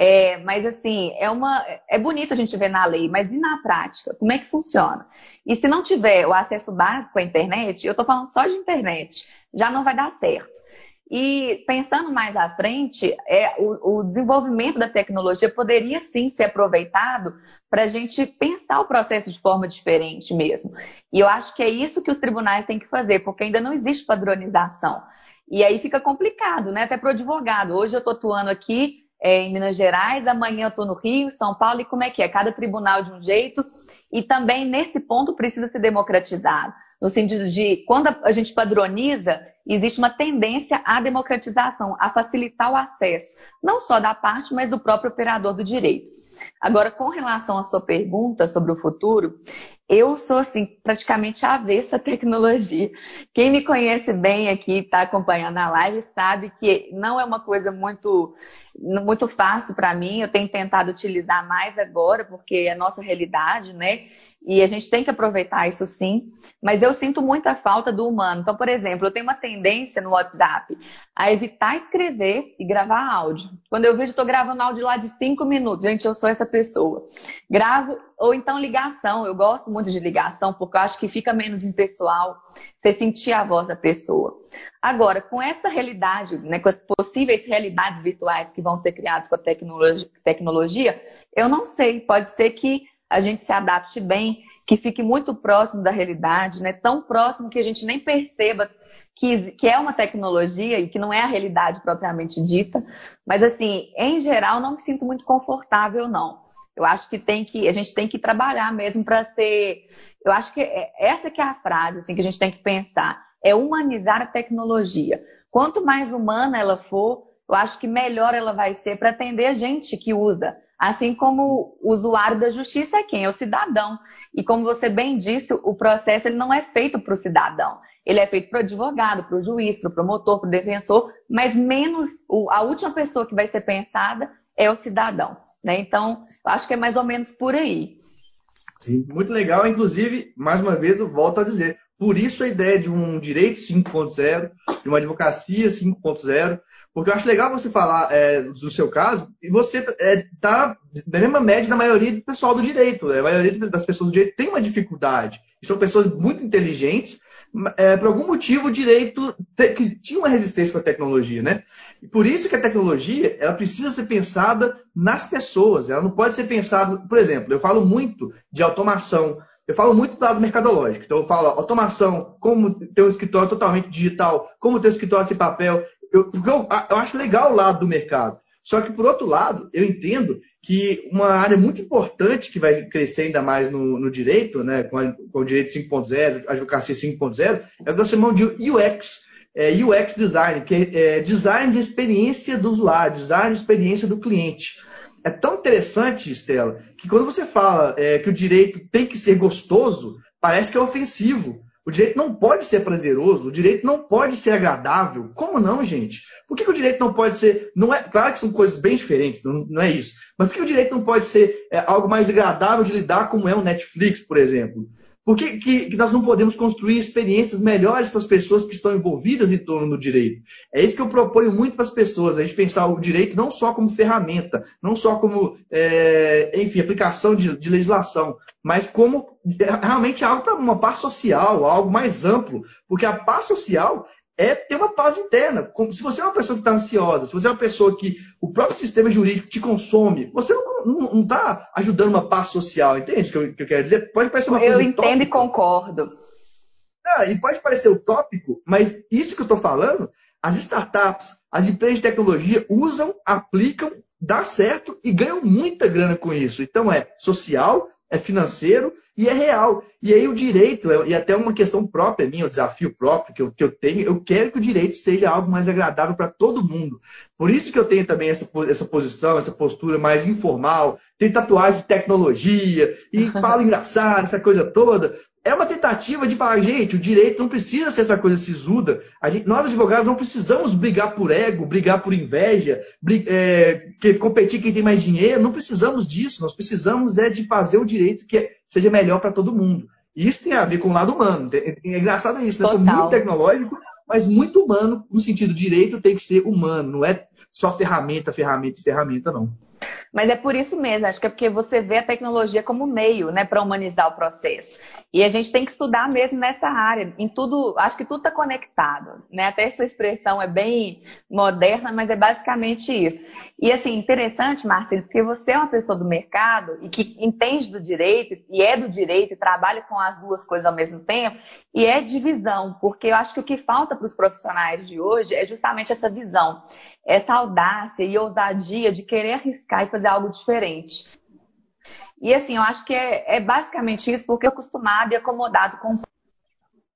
É, mas assim, é uma é bonito a gente ver na lei, mas e na prática? Como é que funciona? E se não tiver o acesso básico à internet, eu estou falando só de internet, já não vai dar certo. E pensando mais à frente, é, o, o desenvolvimento da tecnologia poderia sim ser aproveitado para a gente pensar o processo de forma diferente mesmo. E eu acho que é isso que os tribunais têm que fazer, porque ainda não existe padronização. E aí fica complicado, né? Até para o advogado. Hoje eu estou atuando aqui é, em Minas Gerais, amanhã eu estou no Rio, São Paulo, e como é que é? Cada tribunal de um jeito. E também nesse ponto precisa ser democratizado. No sentido de, quando a gente padroniza, existe uma tendência à democratização, a facilitar o acesso, não só da parte, mas do próprio operador do direito. Agora, com relação à sua pergunta sobre o futuro, eu sou, assim, praticamente avessa à tecnologia. Quem me conhece bem aqui, está acompanhando a live, sabe que não é uma coisa muito muito fácil para mim. Eu tenho tentado utilizar mais agora, porque é a nossa realidade, né? E a gente tem que aproveitar isso sim. Mas eu sinto muita falta do humano. Então, por exemplo, eu tenho uma tendência no WhatsApp a evitar escrever e gravar áudio. Quando eu vejo, estou gravando áudio lá de cinco minutos. Gente, eu sou essa pessoa. Gravo, ou então ligação. Eu gosto muito de ligação, porque eu acho que fica menos impessoal você sentir a voz da pessoa. Agora, com essa realidade, né, com as possíveis realidades virtuais que vão ser criadas com a tecnologia, tecnologia, eu não sei, pode ser que a gente se adapte bem, que fique muito próximo da realidade, né, tão próximo que a gente nem perceba que, que é uma tecnologia e que não é a realidade propriamente dita. Mas, assim, em geral, não me sinto muito confortável, não. Eu acho que tem que a gente tem que trabalhar mesmo para ser. Eu acho que é, essa que é a frase assim, que a gente tem que pensar é humanizar a tecnologia. Quanto mais humana ela for, eu acho que melhor ela vai ser para atender a gente que usa. Assim como o usuário da justiça é quem? É o cidadão. E como você bem disse, o processo ele não é feito para o cidadão. Ele é feito para o advogado, para o juiz, para o promotor, para o defensor, mas menos a última pessoa que vai ser pensada é o cidadão. Né? Então, acho que é mais ou menos por aí. Sim, muito legal. Inclusive, mais uma vez, eu volto a dizer, por isso a ideia de um direito 5.0, de uma advocacia 5.0, porque eu acho legal você falar é, do seu caso, e você está é, tá na mesma média da maioria do pessoal do direito. Né? A maioria das pessoas do direito tem uma dificuldade. E são pessoas muito inteligentes, é, por algum motivo o direito te, que tinha uma resistência com a tecnologia, né? E por isso que a tecnologia ela precisa ser pensada nas pessoas. Ela não pode ser pensada, por exemplo, eu falo muito de automação eu falo muito do lado mercadológico. Então, eu falo automação, como ter um escritório totalmente digital, como ter um escritório sem papel. Eu, eu, eu acho legal o lado do mercado. Só que, por outro lado, eu entendo que uma área muito importante que vai crescer ainda mais no, no direito, né, com, a, com o direito 5.0, a advocacia 5.0, é o que nós chamamos de UX, é, UX design, que é, é design de experiência do usuário, design de experiência do cliente é tão interessante, Estela, que quando você fala é, que o direito tem que ser gostoso, parece que é ofensivo. O direito não pode ser prazeroso, o direito não pode ser agradável. Como não, gente? Por que, que o direito não pode ser. Não é, claro que são coisas bem diferentes, não, não é isso. Mas por que o direito não pode ser é, algo mais agradável de lidar, como é o Netflix, por exemplo? Por que, que, que, nós não podemos construir experiências melhores para as pessoas que estão envolvidas em torno do direito? É isso que eu proponho muito para as pessoas, a gente pensar o direito não só como ferramenta, não só como, é, enfim, aplicação de, de legislação, mas como é, realmente algo para uma paz social, algo mais amplo, porque a paz social é ter uma paz interna. Como, se você é uma pessoa que está ansiosa, se você é uma pessoa que o próprio sistema jurídico te consome, você não está ajudando uma paz social, entende o que, eu, que eu quero dizer? Pode parecer uma eu coisa Eu entendo utópica. e concordo. Ah, e pode parecer utópico, mas isso que eu estou falando, as startups, as empresas de tecnologia usam, aplicam, dá certo e ganham muita grana com isso. Então é social, é financeiro e é real. E aí o direito, é, e até uma questão própria minha, um desafio próprio que eu, que eu tenho, eu quero que o direito seja algo mais agradável para todo mundo. Por isso que eu tenho também essa, essa posição, essa postura mais informal, tem tatuagem de tecnologia, e fala engraçado, essa coisa toda, é uma tentativa de falar, gente, o direito não precisa ser essa coisa sisuda. Gente, nós, advogados, não precisamos brigar por ego, brigar por inveja, é, que, competir quem tem mais dinheiro. Não precisamos disso. Nós precisamos é de fazer o direito que seja melhor para todo mundo. E isso tem a ver com o lado humano. É, é engraçado isso, né? Sou muito tecnológico, mas muito humano, no sentido direito tem que ser humano, não é só ferramenta, ferramenta e ferramenta, não. Mas é por isso mesmo, acho que é porque você vê a tecnologia como meio, né, para humanizar o processo. E a gente tem que estudar mesmo nessa área, em tudo, acho que tudo está conectado, né? Até essa expressão é bem moderna, mas é basicamente isso. E assim, interessante, Marcelo, porque você é uma pessoa do mercado e que entende do direito, e é do direito, e trabalha com as duas coisas ao mesmo tempo, e é de visão, porque eu acho que o que falta para os profissionais de hoje é justamente essa visão, essa audácia e ousadia de querer arriscar e fazer algo diferente. E assim, eu acho que é, é basicamente isso, porque eu acostumado e acomodado com o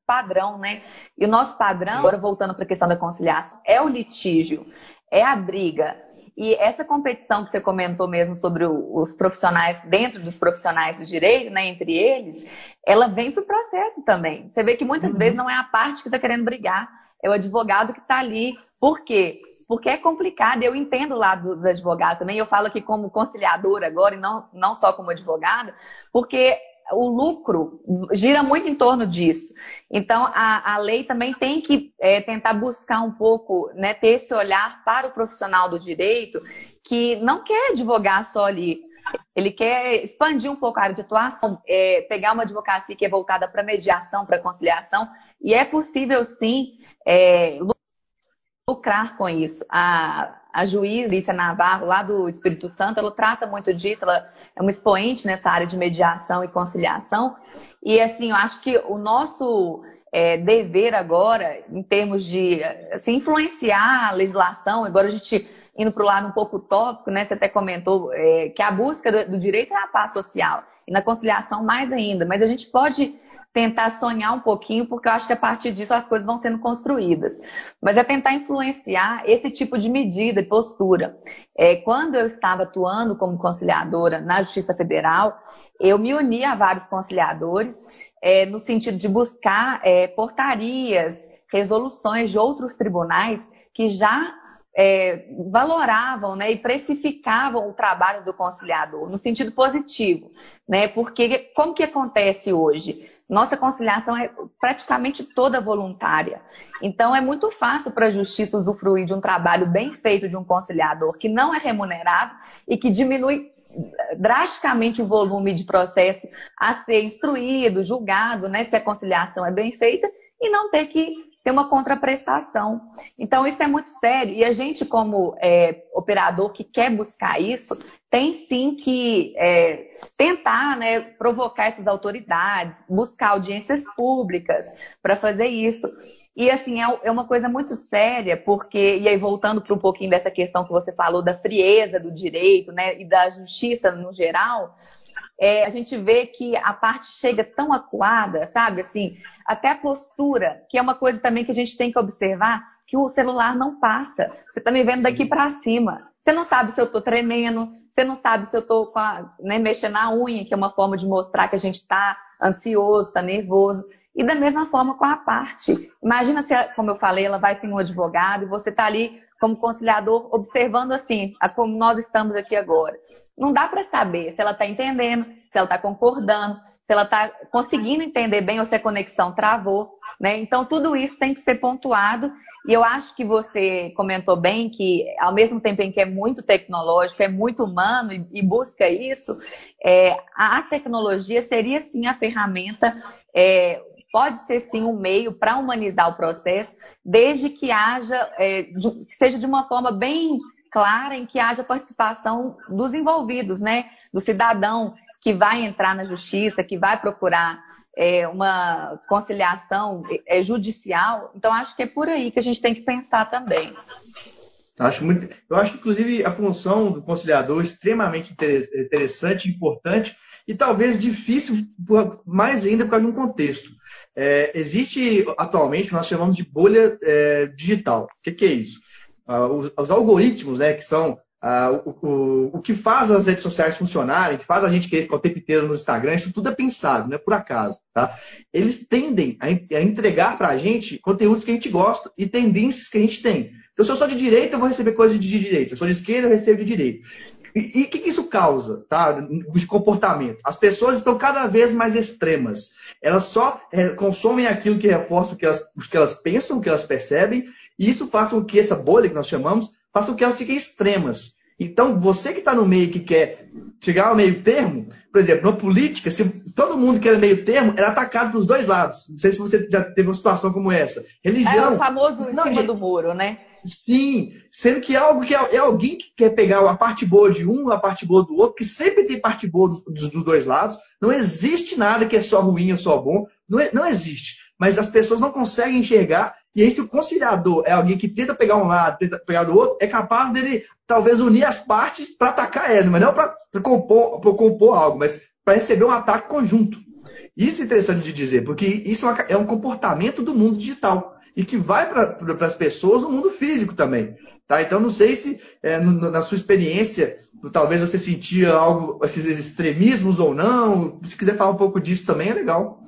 padrão, né? E o nosso padrão, agora voltando para a questão da conciliação, é o litígio, é a briga. E essa competição que você comentou mesmo sobre os profissionais, dentro dos profissionais do direito, né, entre eles, ela vem para o processo também. Você vê que muitas uhum. vezes não é a parte que está querendo brigar, é o advogado que está ali. Por quê? Porque é complicado. Eu entendo lá dos advogados também, eu falo aqui como conciliadora agora, e não, não só como advogada, porque o lucro gira muito em torno disso. Então, a, a lei também tem que é, tentar buscar um pouco, né, ter esse olhar para o profissional do direito que não quer advogar só ali. Ele quer expandir um pouco a área de atuação, é, pegar uma advocacia que é voltada para mediação, para conciliação, e é possível sim é, lucrar com isso. A, a juíza Lícia Navarro, lá do Espírito Santo, ela trata muito disso, ela é uma expoente nessa área de mediação e conciliação. E assim, eu acho que o nosso é, dever agora, em termos de assim, influenciar a legislação, agora a gente indo para o lado um pouco utópico, né? Você até comentou é, que a busca do, do direito é a paz social, e na conciliação mais ainda, mas a gente pode tentar sonhar um pouquinho, porque eu acho que a partir disso as coisas vão sendo construídas. Mas é tentar influenciar esse tipo de medida e postura. É, quando eu estava atuando como conciliadora na Justiça Federal, eu me uni a vários conciliadores é, no sentido de buscar é, portarias, resoluções de outros tribunais que já é, valoravam né, e precificavam o trabalho do conciliador no sentido positivo, né? Porque como que acontece hoje? Nossa conciliação é praticamente toda voluntária. Então é muito fácil para a justiça usufruir de um trabalho bem feito de um conciliador que não é remunerado e que diminui drasticamente o volume de processo a ser instruído, julgado, né, se a conciliação é bem feita e não ter que ter uma contraprestação. Então, isso é muito sério. E a gente, como é, operador que quer buscar isso, tem sim que é, tentar né, provocar essas autoridades, buscar audiências públicas para fazer isso. E assim, é, é uma coisa muito séria, porque, e aí voltando para um pouquinho dessa questão que você falou da frieza do direito, né, e da justiça no geral, é, a gente vê que a parte chega tão acuada, sabe? Assim, até a postura, que é uma coisa também que a gente tem que observar, que o celular não passa. Você está me vendo daqui para cima. Você não sabe se eu estou tremendo, você não sabe se eu estou né, mexendo na unha, que é uma forma de mostrar que a gente está ansioso, está nervoso. E da mesma forma com a parte. Imagina se, como eu falei, ela vai sem um advogado e você está ali como conciliador observando assim, como nós estamos aqui agora. Não dá para saber se ela está entendendo, se ela está concordando, se ela está conseguindo entender bem ou se a conexão travou. Né? Então, tudo isso tem que ser pontuado. E eu acho que você comentou bem que, ao mesmo tempo em que é muito tecnológico, é muito humano e, busca isso, é, a tecnologia seria sim a ferramenta é, pode ser sim um meio para humanizar o processo, desde que haja, é, de, que seja de uma forma bem clara, em que haja participação dos envolvidos, né? Do cidadão que vai entrar na justiça, que vai procurar é, uma conciliação é, judicial. Então, acho que é por aí que a gente tem que pensar também. Acho muito, eu acho, inclusive, a função do conciliador extremamente interessante, importante e talvez difícil, mais ainda por causa de um contexto. É, existe atualmente nós chamamos de bolha é, digital. O que, que, é isso? Ah, os, os, algoritmos, né, que são ah, o, o, o, que faz as redes sociais funcionarem, que faz a gente querer ficar o tempo inteiro no Instagram, isso tudo é pensado, não é por acaso. Tá? Eles tendem a, a entregar para a gente conteúdos que a gente gosta e tendências que a gente tem. Então, se eu sou de direita, eu vou receber coisas de direita. Se eu sou de esquerda, eu recebo de direita. E o que, isso causa, tá? De comportamento. As pessoas estão cada vez mais extremas. Elas só é, consomem aquilo que reforça o que, elas, o que elas pensam, o que elas percebem, e isso faz com que essa bolha que nós chamamos, faça com que elas fiquem extremas. Então, você que está no meio que quer chegar ao meio termo, por exemplo, na política, se todo mundo quer meio termo, era atacado dos dois lados. Não sei se você já teve uma situação como essa. Religião. É o famoso em cima do muro, né? Sim, sendo que é algo que é, é, alguém que quer pegar a parte boa de um, a parte boa do outro, que sempre tem parte boa dos, dos dois lados. Não existe nada que é só ruim ou só bom. Não, é, não existe. Mas as pessoas não conseguem enxergar. E aí, se o conciliador é alguém que tenta pegar um lado, tenta pegar do outro, é capaz dele talvez unir as partes para atacar ele, mas não para compor, compor algo, mas para receber um ataque conjunto. Isso é interessante de dizer, porque isso é um comportamento do mundo digital e que vai para as pessoas no mundo físico também. Tá? Então, não sei se é, no, na sua experiência, talvez você sentia algo, esses extremismos ou não. Se quiser falar um pouco disso também, é legal.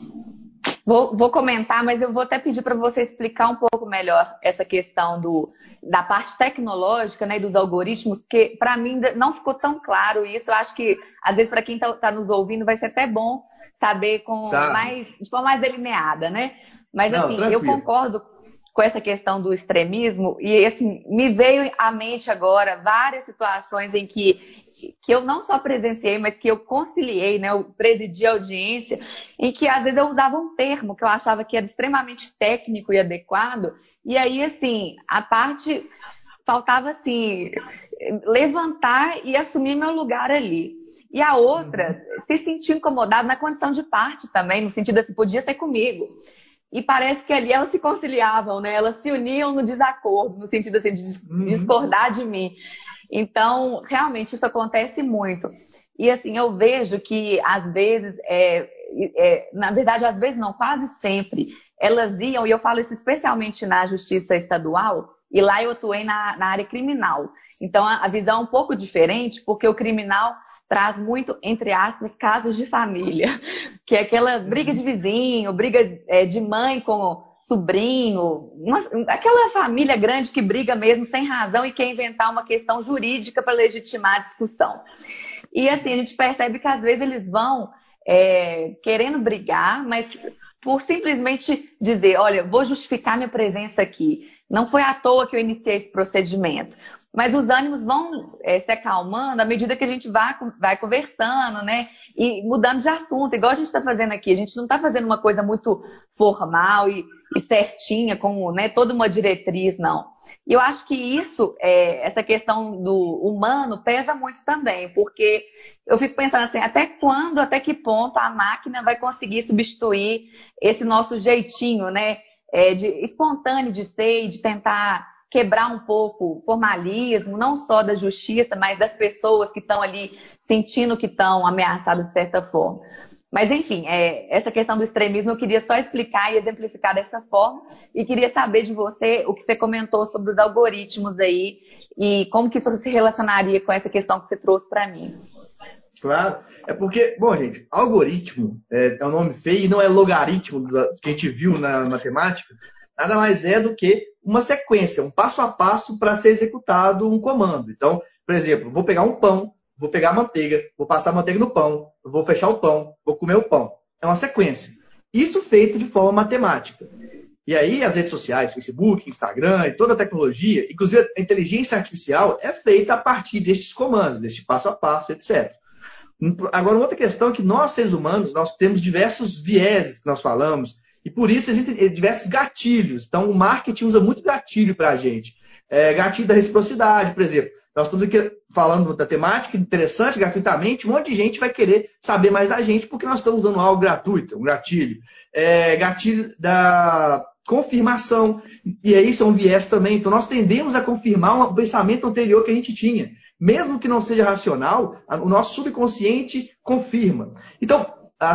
Vou, vou, comentar, mas eu vou até pedir para você explicar um pouco melhor essa questão do, da parte tecnológica, né, dos algoritmos, porque para mim não ficou tão claro isso. Eu acho que, às vezes, para quem está tá nos ouvindo, vai ser até bom saber com tá. mais, de forma mais delineada, né? Mas, não, assim, tranquilo. eu concordo com essa questão do extremismo e assim me veio à mente agora várias situações em que, que eu não só presenciei, mas que eu conciliei, né, eu presidi a audiência, em que às vezes eu usava um termo que eu achava que era extremamente técnico e adequado, e aí assim, a parte faltava assim levantar e assumir meu lugar ali. E a outra uhum. se sentir incomodada na condição de parte também, no sentido assim, podia ser comigo. E parece que ali elas se conciliavam, né? Elas se uniam no desacordo, no sentido assim, de uhum. discordar de mim. Então, realmente, isso acontece muito. E assim, eu vejo que às vezes, é, é, na verdade, às vezes não, quase sempre, elas iam, e eu falo isso especialmente na justiça estadual, e lá eu atuei na, na área criminal. Então, a, a visão é um pouco diferente, porque o criminal traz muito, entre aspas, casos de família, que é aquela briga de vizinho, briga é, de mãe com sobrinho, uma, aquela família grande que briga mesmo sem razão e quer inventar uma questão jurídica para legitimar a discussão. E assim, a gente percebe que às vezes eles vão é, querendo brigar, mas por simplesmente dizer, olha, vou justificar minha presença aqui. Não foi à toa que eu iniciei esse procedimento. Mas os ânimos vão é, se acalmando à medida que a gente vai, vai conversando, né? E mudando de assunto, igual a gente está fazendo aqui. A gente não está fazendo uma coisa muito formal e, e certinha, com né, toda uma diretriz, não. E eu acho que isso, é, essa questão do humano, pesa muito também, porque eu fico pensando assim, até quando, até que ponto a máquina vai conseguir substituir esse nosso jeitinho, né? É, de, espontâneo de ser e de tentar quebrar um pouco o formalismo, não só da justiça, mas das pessoas que estão ali sentindo que estão ameaçadas de certa forma. Mas, enfim, é, essa questão do extremismo eu queria só explicar e exemplificar dessa forma. E queria saber de você o que você comentou sobre os algoritmos aí e como que isso se relacionaria com essa questão que você trouxe para mim. Claro, é porque, bom, gente, algoritmo é, é um nome feio e não é logaritmo que a gente viu na matemática, nada mais é do que uma sequência, um passo a passo para ser executado um comando. Então, por exemplo, vou pegar um pão, vou pegar a manteiga, vou passar a manteiga no pão, vou fechar o pão, vou comer o pão. É uma sequência. Isso feito de forma matemática. E aí, as redes sociais, Facebook, Instagram e toda a tecnologia, inclusive a inteligência artificial, é feita a partir destes comandos, deste passo a passo, etc. Agora, outra questão é que nós, seres humanos, nós temos diversos vieses que nós falamos, e por isso existem diversos gatilhos. Então, o marketing usa muito gatilho para a gente. É, gatilho da reciprocidade, por exemplo. Nós estamos aqui falando da temática interessante, gratuitamente. Um monte de gente vai querer saber mais da gente porque nós estamos dando algo gratuito, um gatilho. É, gatilho da confirmação. E aí são viés também. Então, nós tendemos a confirmar um pensamento anterior que a gente tinha. Mesmo que não seja racional, o nosso subconsciente confirma. Então,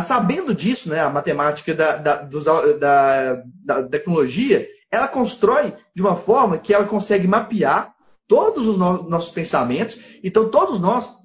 sabendo disso, né, a matemática da, da, dos, da, da, tecnologia, ela constrói de uma forma que ela consegue mapear todos os no, nossos pensamentos. Então, todos nós,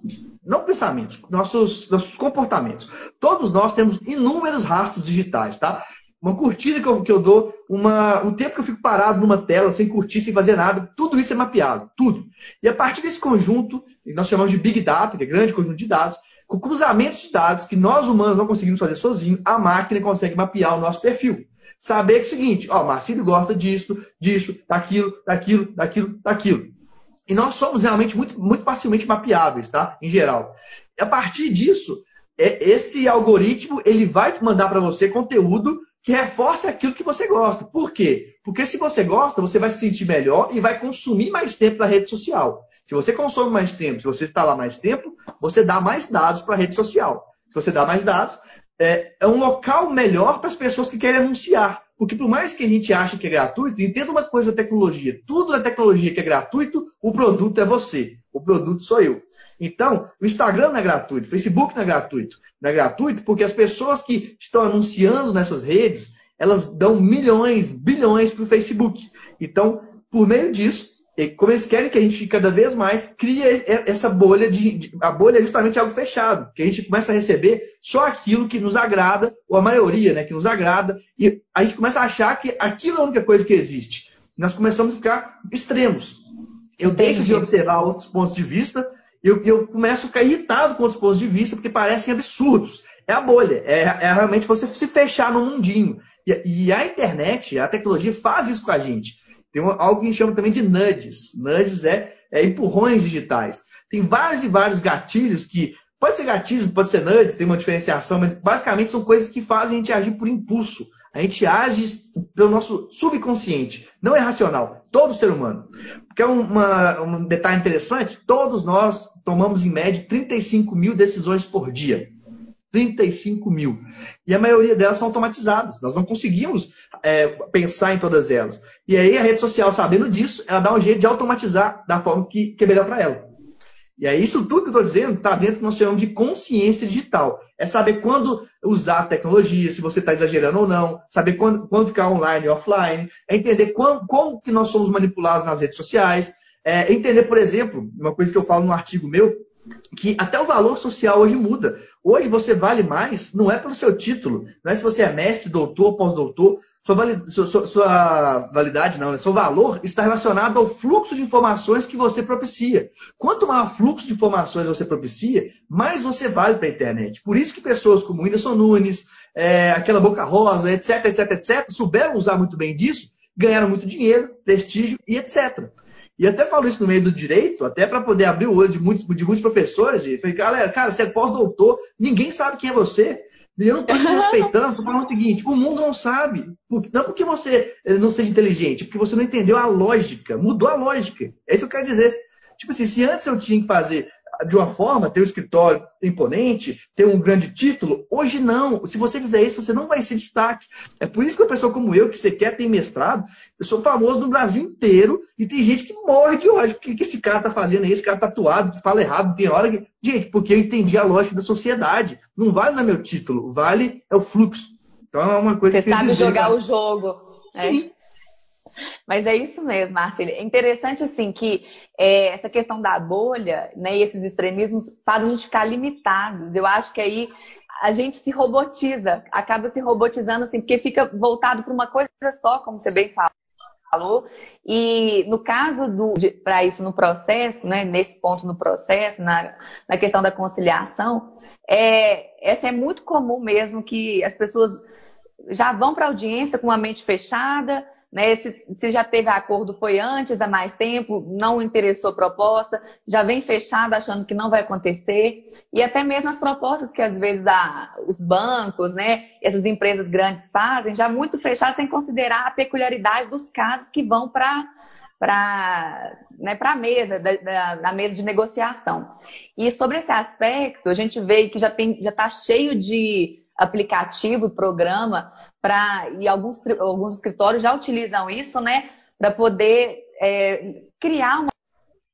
não pensamentos, nossos, nossos comportamentos, todos nós temos inúmeros rastros digitais, tá? Uma curtida que eu, que eu dou, uma, um tempo que eu fico parado numa tela, sem curtir, sem fazer nada, tudo isso é mapeado, tudo. E a partir desse conjunto, que nós chamamos de Big Data, que é grande conjunto de dados, com cruzamentos de dados que nós humanos não conseguimos fazer sozinho, a máquina consegue mapear o nosso perfil. Saber que é o seguinte, ó, Marcílio gosta disso, disso, daquilo, daquilo, daquilo, daquilo. e nós somos realmente muito, muito facilmente mapeáveis, tá? Em geral. A partir disso, é, esse algoritmo ele vai mandar para você conteúdo que reforce aquilo que você gosta. Por quê? Porque se você gosta, você vai se sentir melhor e vai consumir mais tempo na rede social. Se você consome mais tempo, se você está lá mais tempo, você dá mais dados para a rede social. Se você dá mais dados, é, é um local melhor para as pessoas que querem anunciar. Porque por mais que a gente ache que é gratuito, entenda uma coisa da tecnologia. Tudo na tecnologia que é gratuito, o produto é você. O produto sou eu. Então, o Instagram não é gratuito, o Facebook não é gratuito. Não é gratuito porque as pessoas que estão anunciando nessas redes, elas dão milhões, bilhões para o Facebook. Então, por meio disso, como eles querem que a gente cada vez mais crie essa bolha de, de, a bolha é justamente algo fechado, que a gente começa a receber só aquilo que nos agrada, ou a maioria, né, que nos agrada, e a gente começa a achar que aquilo é a única coisa que existe. Nós começamos a ficar extremos. Eu Entendi. deixo de observar outros pontos de vista, eu, eu começo a ficar irritado com outros pontos de vista, porque parecem absurdos. É a bolha, é, é realmente você se fechar no mundinho. E, e a internet, a tecnologia faz isso com a gente. Tem algo que a gente chama também de nudges. Nudges é, é empurrões digitais. Tem vários e vários gatilhos que. Pode ser gatilhos, pode ser nudges, tem uma diferenciação, mas basicamente são coisas que fazem a gente agir por impulso. A gente age pelo nosso subconsciente. Não é racional. Todo ser humano. Porque é uma, um detalhe interessante: todos nós tomamos em média 35 mil decisões por dia. 35 mil. E a maioria delas são automatizadas. Nós não conseguimos é, pensar em todas elas. E aí a rede social, sabendo disso, ela dá um jeito de automatizar da forma que, que é melhor para ela. E aí, isso tudo que eu estou dizendo está dentro do que nós chamamos de consciência digital. É saber quando usar a tecnologia, se você está exagerando ou não, saber quando, quando ficar online e offline, é entender como, como que nós somos manipulados nas redes sociais, é entender, por exemplo, uma coisa que eu falo no artigo meu, que até o valor social hoje muda. Hoje você vale mais, não é pelo seu título, não é se você é mestre, doutor, pós-doutor, sua, sua, sua, validade não, né? seu valor está relacionado ao fluxo de informações que você propicia. Quanto maior fluxo de informações você propicia, mais você vale para a internet. Por isso que pessoas como Whindersson Nunes, é, aquela Boca Rosa, etc, etc, etc, souberam usar muito bem disso, ganharam muito dinheiro, prestígio e etc. E até falo isso no meio do direito, até para poder abrir o olho de muitos, de muitos professores. E falei, galera, cara, você é pós-doutor, ninguém sabe quem é você. E eu não estou te respeitando, estou falando o seguinte: o mundo não sabe. Não porque você não seja inteligente, porque você não entendeu a lógica, mudou a lógica. É isso que eu quero dizer. Tipo assim, se antes eu tinha que fazer de uma forma, ter um escritório imponente, ter um grande título. Hoje não. Se você fizer isso, você não vai ser destaque. É por isso que uma pessoa como eu, que você quer ter mestrado, eu sou famoso no Brasil inteiro e tem gente que morre de ódio. O que, que esse cara tá fazendo aí? Esse cara tá atuado, fala errado, tem hora que. Gente, porque eu entendi a lógica da sociedade. Não vale no meu título, vale é o fluxo. Então é uma coisa você que. Você sabe dizer, jogar o jogo. É. Sim. Mas é isso mesmo, Marcelo. É interessante, assim, que é, essa questão da bolha né, e esses extremismos fazem a gente ficar limitados. Eu acho que aí a gente se robotiza, acaba se robotizando, assim, porque fica voltado para uma coisa só, como você bem falou. E no caso do para isso no processo, né, nesse ponto no processo, na, na questão da conciliação, é, essa é muito comum mesmo que as pessoas já vão para a audiência com a mente fechada, né? Se, se, já teve acordo foi antes, há mais tempo, não interessou a proposta, já vem fechado achando que não vai acontecer. E até mesmo as propostas que às vezes a, os bancos, né, essas empresas grandes fazem, já muito fechado sem considerar a peculiaridade dos casos que vão para para né, a mesa, da, da, da, mesa de negociação. E sobre esse aspecto, a gente vê que já está cheio de aplicativo, programa para e alguns, alguns escritórios já utilizam isso, né, para poder é, criar uma,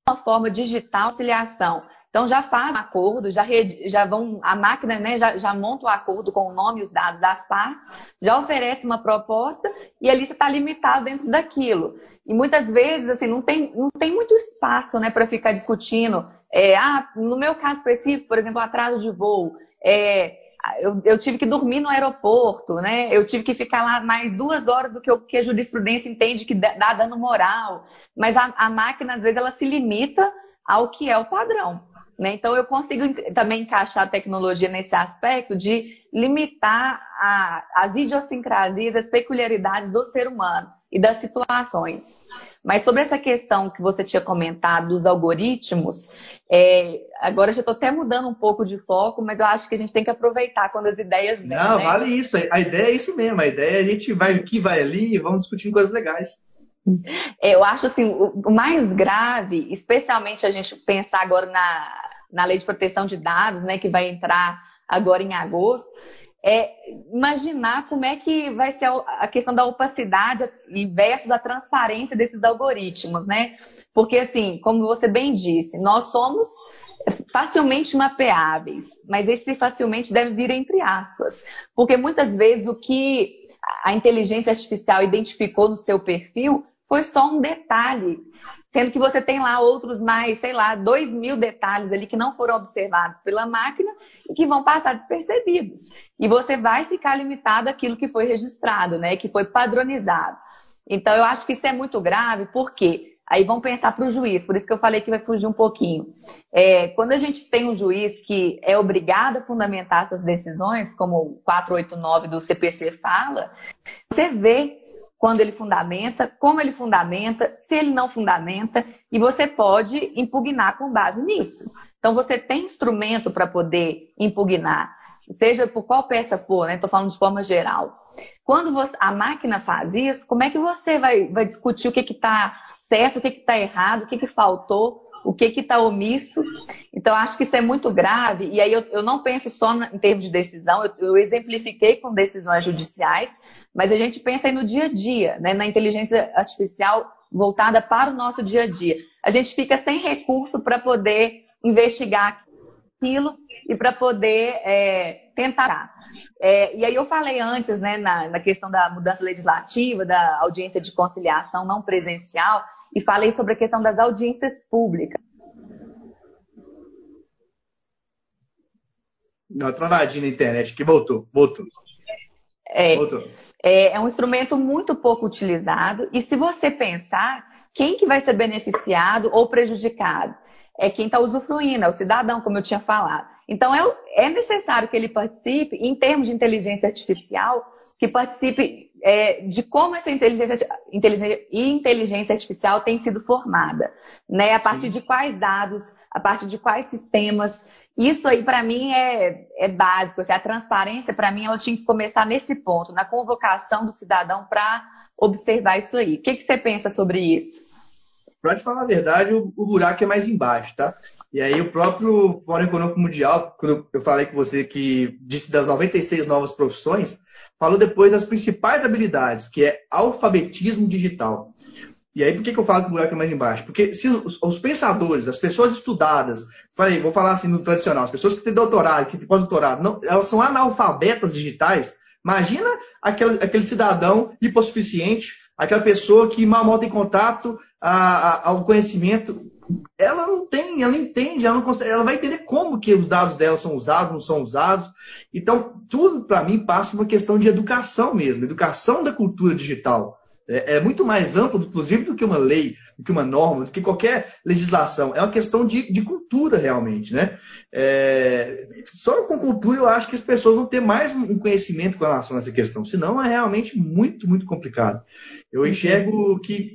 uma, forma digital de auxiliação. Então já faz acordo, já, já vão, a máquina né, já, já monta o acordo com o nome e os dados das partes, já oferece uma proposta e ali você está limitado dentro daquilo. E muitas vezes, assim, não tem, não tem muito espaço, né, para ficar discutindo. É, ah, no meu caso específico, por exemplo, atraso de voo, é, eu, eu, tive que dormir no aeroporto, né? Eu tive que ficar lá mais duas horas do que, o, que a jurisprudência entende que dá dano moral. Mas a, a, máquina, às vezes, ela se limita ao que é o padrão. Né? Então, eu consigo também encaixar a tecnologia nesse aspecto de limitar a, as idiosincrasias, as peculiaridades do ser humano. E das situações. Mas sobre essa questão que você tinha comentado dos algoritmos, é, agora já estou até mudando um pouco de foco, mas eu acho que a gente tem que aproveitar quando as ideias vêm. Não, né? vale isso. A ideia é isso mesmo. A ideia é a gente vai aqui, vai ali e vamos discutindo coisas legais. É, eu acho assim, o mais grave, especialmente a gente pensar agora na, na lei de proteção de dados, né, que vai entrar agora em agosto, é imaginar como é que vai ser a questão da opacidade versus a transparência desses algoritmos, né? Porque, assim, como você bem disse, nós somos facilmente mapeáveis, mas esse facilmente deve vir entre aspas, porque muitas vezes o que a inteligência artificial identificou no seu perfil foi só um detalhe Sendo que você tem lá outros mais, sei lá, dois mil detalhes ali que não foram observados pela máquina e que vão passar despercebidos. E você vai ficar limitado àquilo que foi registrado, né? Que foi padronizado. Então, eu acho que isso é muito grave, porque aí vão pensar para o juiz, por isso que eu falei que vai fugir um pouquinho. É, quando a gente tem um juiz que é obrigado a fundamentar suas decisões, como o 489 do CPC fala, você vê quando ele fundamenta, como ele fundamenta, se ele não fundamenta, e você pode impugnar com base nisso. Então, você tem instrumento para poder impugnar, seja por qual peça for, né? Estou falando de forma geral. Quando você, a máquina faz isso, como é que você vai, vai discutir o que está certo, o que está errado, o que, que faltou, o que está omisso? Então, acho que isso é muito grave, e aí eu, eu não penso só em termos de decisão, eu, eu exemplifiquei com decisões judiciais, mas a gente pensa aí no dia a dia, né, na inteligência artificial voltada para o nosso dia a dia. A gente fica sem recurso para poder investigar aquilo e para poder é, tentar. É, e aí eu falei antes, né, na, na questão da mudança legislativa, da audiência de conciliação não presencial, e falei sobre a questão das audiências públicas. Não, travadinha na internet que voltou, voltou. É, voltou. É, é um instrumento muito pouco utilizado e se você pensar, quem que vai ser beneficiado ou prejudicado? É quem está usufruindo, é o cidadão, como eu tinha falado. Então, é, é, necessário que ele participe, em termos de inteligência artificial, que participe é, de como essa inteligência, inteligência, inteligência, artificial tem sido formada, né? A partir Sim. de quais dados, a partir de quais sistemas. Isso aí, para mim, é, é básico. Assim, a transparência, para mim, ela tinha que começar nesse ponto, na convocação do cidadão para observar isso aí. O que, que você pensa sobre isso? Para te falar a verdade, o, o, buraco é mais embaixo, tá? E aí o próprio Fórum Econômico Mundial, quando eu falei com você que disse das 96 novas profissões, falou depois das principais habilidades, que é alfabetismo digital. E aí, por que, que eu falo que o buraco é mais embaixo? Porque se os, os, pensadores, as pessoas estudadas, falei, vou falar assim no tradicional, as pessoas que têm doutorado, que têm pós-doutorado, elas são analfabetas digitais, imagina aquele, aquele cidadão hipossuficiente, aquela pessoa que mal, mal tem contato a, a, ao conhecimento, ela não tem, ela entende, ela, não consegue, ela vai entender como que os dados dela são usados, não são usados. Então, tudo para mim passa por uma questão de educação mesmo, educação da cultura digital. É, é, muito mais amplo, inclusive, do que uma lei, do que uma norma, do que qualquer legislação. É uma questão de, de cultura, realmente. Né? É, só com cultura eu acho que as pessoas vão ter mais um conhecimento com relação a essa questão. Senão é realmente muito, muito complicado. Eu enxergo que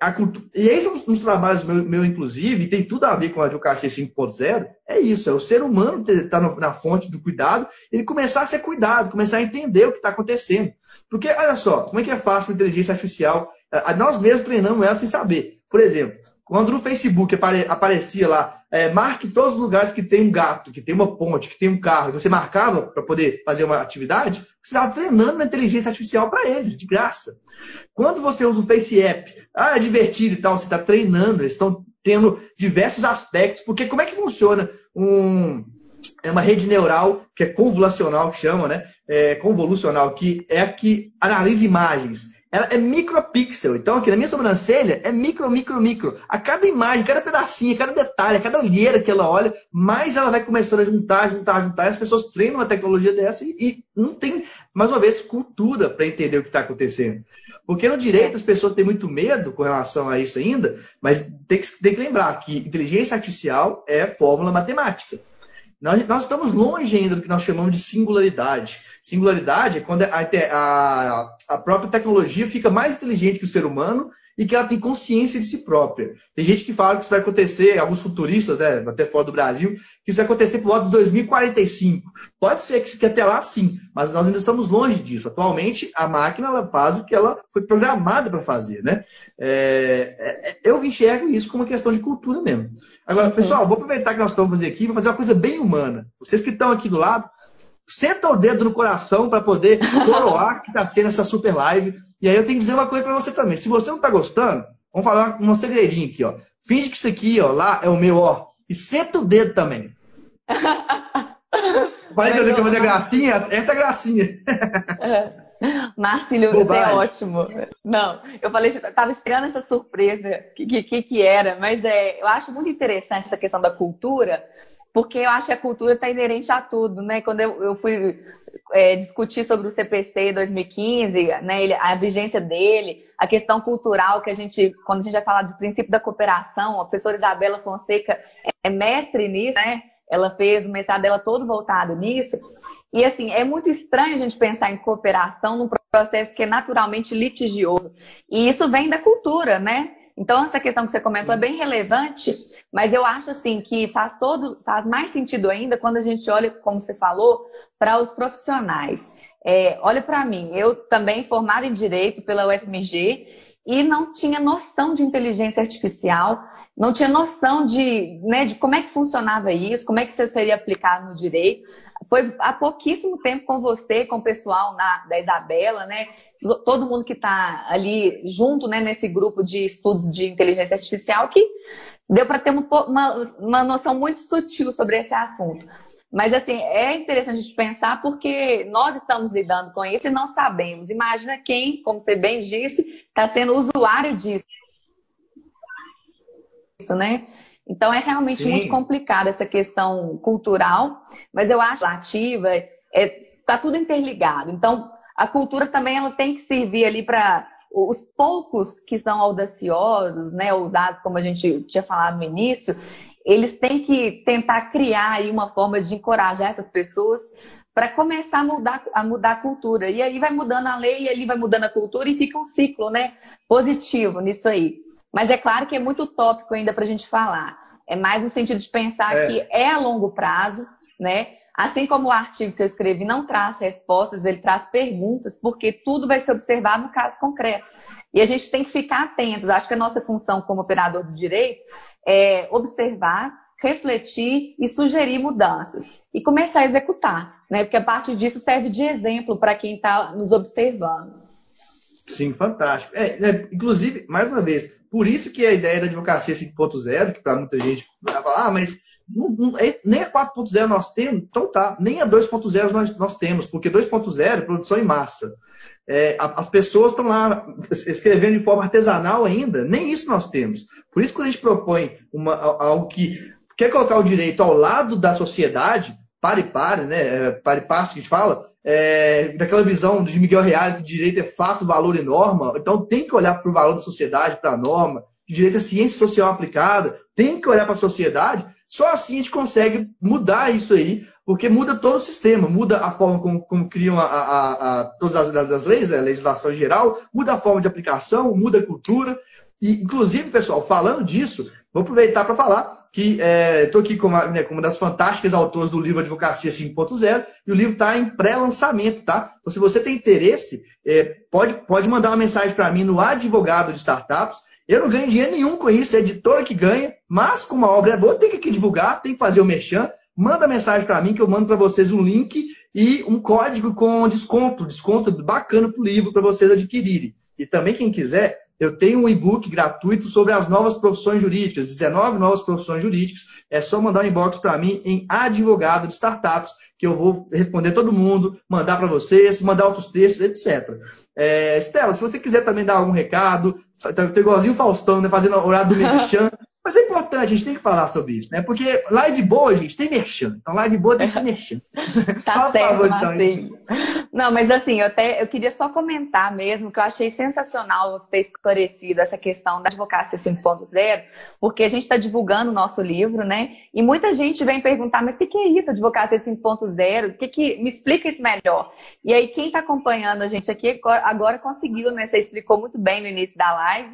a cultura. E esses são os trabalhos meus, meu, inclusive, e tem tudo a ver com a advocacia 5.0. É isso, é o ser humano estar tá na fonte do cuidado, ele começar a ser cuidado, começar a entender o que está acontecendo. Porque, olha só, como é que é fácil a inteligência artificial? Nós mesmos treinamos ela sem saber. Por exemplo, quando no Facebook apare, aparecia lá, é, marque todos os lugares que tem um gato, que tem uma ponte, que tem um carro, e você marcava para poder fazer uma atividade, você estava treinando na inteligência artificial para eles, de graça. Quando você usa o Face App, ah, é divertido e tal, você está treinando, eles estão tendo diversos aspectos, porque como é que funciona um, é uma rede neural que é convolucional, que chama, né? É, convolucional, que é a que analisa imagens ela é micropixel. Então, aqui na minha sobrancelha é micro, micro, micro. A cada imagem, cada pedacinho, cada detalhe, cada olheira que ela olha, mais ela vai começando a juntar, juntar, juntar. E as pessoas treinam uma tecnologia dessa e, e não tem, mais uma vez, cultura para entender o que está acontecendo. Porque no direito as pessoas têm muito medo com relação a isso ainda, mas tem que, tem que lembrar que inteligência artificial é fórmula matemática. Nós, nós, estamos longe ainda do que nós chamamos de singularidade. Singularidade é quando a, a, a própria tecnologia fica mais inteligente que o ser humano e que ela tem consciência de si própria. Tem gente que fala que isso vai acontecer, alguns futuristas, né, até fora do Brasil, que isso vai acontecer por volta de 2045. Pode ser que, que até lá sim, mas nós ainda estamos longe disso. Atualmente, a máquina ela faz o que ela foi programada para fazer. Né? É, é, eu enxergo isso como uma questão de cultura mesmo. Agora, pessoal, vou aproveitar que nós estamos aqui e vou fazer uma coisa bem humana. Vocês que estão aqui do lado, senta o dedo no coração para poder coroar que está tendo essa super live. E aí eu tenho que dizer uma coisa para você também. Se você não está gostando, vamos falar um segredinho aqui, ó. Finge que isso aqui, ó, lá é o meu, ó. E senta o dedo também. Falei que eu vou fazer gracinha? Essa é gracinha. Marcílio, você é ótimo. Não, eu falei, você estava esperando essa surpresa, que, que, que era, mas é, eu acho muito interessante essa questão da cultura, porque eu acho que a cultura está inerente a tudo, né? Quando eu, eu fui é, discutir sobre o CPC 2015, né, ele, a vigência dele, a questão cultural que a gente, quando a gente vai falar do princípio da cooperação, a professora Isabela Fonseca é mestre nisso, né? Ela fez o mestrado dela todo voltado nisso. E assim, é muito estranho a gente pensar em cooperação num processo que é naturalmente litigioso. E isso vem da cultura, né? Então, essa questão que você comentou é bem relevante, mas eu acho assim que faz todo, faz mais sentido ainda quando a gente olha, como você falou, para os profissionais. É, olha para mim, eu também formada em Direito pela UFMG e não tinha noção de inteligência artificial, não tinha noção de, né, de como é que funcionava isso, como é que isso seria aplicado no direito. Foi há pouquíssimo tempo com você, com o pessoal na, da Isabela, né? todo mundo que está ali junto né, nesse grupo de estudos de inteligência artificial, que deu para ter uma, uma noção muito sutil sobre esse assunto. Mas, assim, é interessante a gente pensar porque nós estamos lidando com isso e não sabemos. Imagina quem, como você bem disse, está sendo usuário disso, né? Então, é realmente Sim. muito complicado essa questão cultural, mas eu acho ativa, é, tá tudo interligado. Então, a cultura também ela tem que servir ali para os poucos que são audaciosos, né, ousados, como a gente tinha falado no início, eles têm que tentar criar aí uma forma de encorajar essas pessoas para começar a mudar, a mudar a cultura. E aí vai mudando a lei, e ali vai mudando a cultura e fica um ciclo né, positivo nisso aí. Mas é claro que é muito tópico ainda para a gente falar. É mais no sentido de pensar é. que é a longo prazo, né? Assim como o artigo que eu escrevi não traz respostas, ele traz perguntas, porque tudo vai ser observado no caso concreto. E a gente tem que ficar atentos. Acho que a nossa função como operador do direito é observar, refletir e sugerir mudanças. E começar a executar, né? Porque a partir disso serve de exemplo para quem está nos observando. Sim, fantástico. É, é, inclusive, mais uma vez, por isso que a ideia da advocacia 5.0, que para muita gente vai falar, ah, mas não, não, é, nem a 4.0 nós temos, então tá, nem a 2.0 nós, nós temos, porque 2.0 é produção em massa. É, as pessoas estão lá escrevendo de forma artesanal ainda, nem isso nós temos. Por isso que a gente propõe uma, algo que quer colocar o direito ao lado da sociedade, pare pare, né? É, pare passe que a gente fala, é, daquela visão de Miguel Reale que direito é fato, valor e norma, então tem que olhar para o valor da sociedade, para a norma, que direito é ciência social aplicada, tem que olhar para a sociedade só assim a gente consegue mudar isso aí, porque muda todo o sistema, muda a forma como, como criam a, a, a, todas as, as leis, né, a legislação em geral, muda a forma de aplicação, muda a cultura. E, inclusive, pessoal, falando disso, vou aproveitar para falar que estou é, aqui com uma, né, com uma, das fantásticas autoras do livro Advocacia 5.0 e o livro está em pré-lançamento, tá? Então, se você tem interesse, é, pode, pode mandar uma mensagem para mim no Advogado de Startups eu não ganho dinheiro nenhum com isso, é a editora que ganha, mas como a obra é boa, tem que divulgar, tem que fazer o merchan. Manda mensagem para mim que eu mando para vocês um link e um código com desconto, desconto bacana para o livro para vocês adquirirem. E também quem quiser, eu tenho um e-book gratuito sobre as novas profissões jurídicas, 19 novas profissões jurídicas. É só mandar um inbox para mim em advogado de startups que eu vou responder todo mundo, mandar para vocês, mandar outros textos, etc. É, Estela, se você quiser também dar algum recado, tá, tá igualzinho o Faustão, né, fazendo o horário do merchan, mas é importante, a gente tem que falar sobre isso, né? Porque live boa, gente, tem merchan. Então, live boa tem que merchan. tá Fala, certo, favor, então, Não, mas assim, eu até eu queria só comentar mesmo que eu achei sensacional você ter esclarecido essa questão da advocacia 5.0, porque a gente está divulgando o nosso livro, né? E muita gente vem perguntar, mas o que, que é isso, advocacia 5.0? Que que me explica isso melhor? E aí quem está acompanhando a gente aqui agora conseguiu, né? Você explicou muito bem no início da live.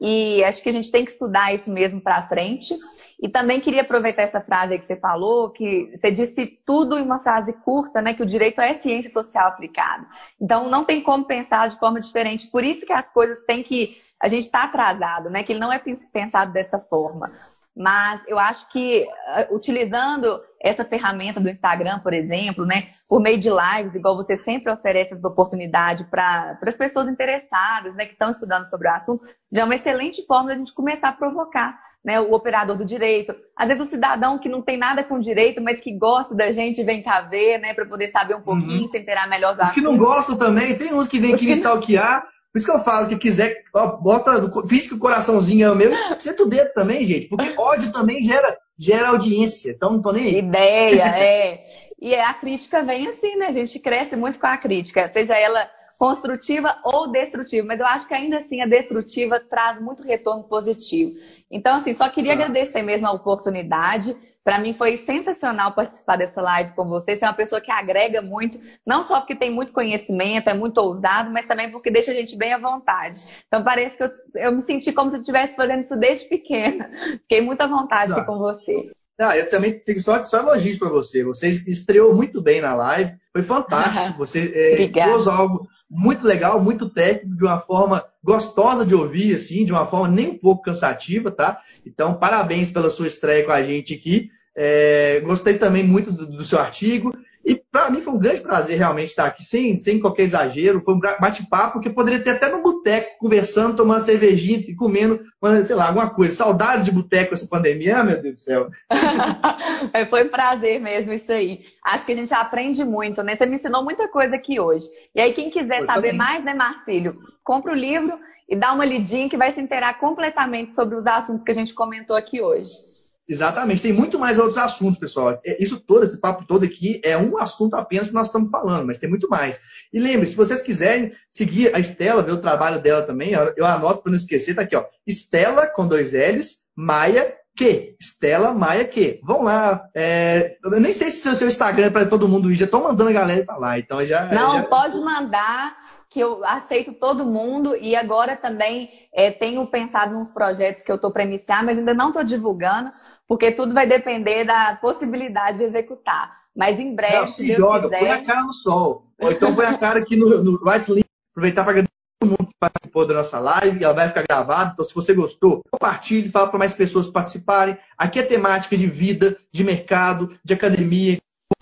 E acho que a gente tem que estudar isso mesmo para frente. E também queria aproveitar essa frase que você falou, que você disse tudo em uma frase curta, né? Que o direito é ciência social aplicada. Então não tem como pensar de forma diferente. Por isso que as coisas têm que. A gente está atrasado, né? Que ele não é pensado dessa forma. Mas eu acho que ah, utilizando essa ferramenta do Instagram, por exemplo, né, por meio de lives, igual você sempre oferece essa oportunidade para as pessoas interessadas, né, que estão estudando sobre o assunto, já é uma excelente forma de a gente começar a provocar né, o operador do direito. Às vezes o cidadão que não tem nada com direito, mas que gosta da gente, vem cá ver, né, para poder saber um pouquinho, uhum. se inteirar melhor do Os assunto. que não gostam também, tem uns que vêm aqui me stalkear, por isso que eu falo que quiser, ó, bota, finge que o coraçãozinho é o meu e senta o dedo também, gente. Porque ódio também gera, gera audiência. Então não tô nem aí. Ideia, é. E a crítica vem assim, né? A gente cresce muito com a crítica, seja ela construtiva ou destrutiva, mas eu acho que ainda assim a destrutiva traz muito retorno positivo. Então, assim, só queria ah. agradecer mesmo a oportunidade. Para mim foi sensacional participar dessa live com você. Você é uma pessoa que agrega muito, não só porque tem muito conhecimento, é muito ousado, mas também porque deixa a gente bem à vontade. Então parece que eu, eu me senti como se eu estivesse fazendo isso desde pequena. Fiquei muito à vontade aqui com você. Eu também tenho só, só elogios para você. Você estreou muito bem na live, foi fantástico. Você é, pôs algo muito legal, muito técnico, de uma forma gostosa de ouvir, assim, de uma forma nem um pouco cansativa, tá? Então, parabéns pela sua estreia com a gente aqui. É, gostei também muito do, do seu artigo. E para mim foi um grande prazer realmente estar aqui, sem, sem qualquer exagero. Foi um bate-papo que poderia ter até no boteco, conversando, tomando cervejinha e comendo, sei lá, alguma coisa. Saudades de boteco essa pandemia, ah, meu Deus do céu. foi um prazer mesmo isso aí. Acho que a gente aprende muito, né? Você me ensinou muita coisa aqui hoje. E aí, quem quiser Eu saber também. mais, né, Marcílio, compra o livro e dá uma lidinha que vai se inteirar completamente sobre os assuntos que a gente comentou aqui hoje. Exatamente, tem muito mais outros assuntos, pessoal. É, isso todo, esse papo todo aqui é um assunto apenas que nós estamos falando, mas tem muito mais. E lembre, se vocês quiserem seguir a Estela, ver o trabalho dela também, eu anoto para não esquecer, tá aqui, ó. Estela com dois L's, Maia que? Estela Maia que? Vão lá. É, eu nem sei se o seu Instagram é para todo mundo ir, já estou mandando a galera para lá, então já. Não, já... pode mandar que eu aceito todo mundo e agora também é, tenho pensado nos projetos que eu estou para iniciar, mas ainda não estou divulgando porque tudo vai depender da possibilidade de executar. Mas em breve, Não, se, Deus joga, quiser... põe a cara no sol. Ou então põe a cara aqui no, no Link, aproveitar para agradecer todo mundo que participou da nossa live, ela vai ficar gravada, então se você gostou, compartilhe, fala para mais pessoas participarem. Aqui é temática de vida, de mercado, de academia,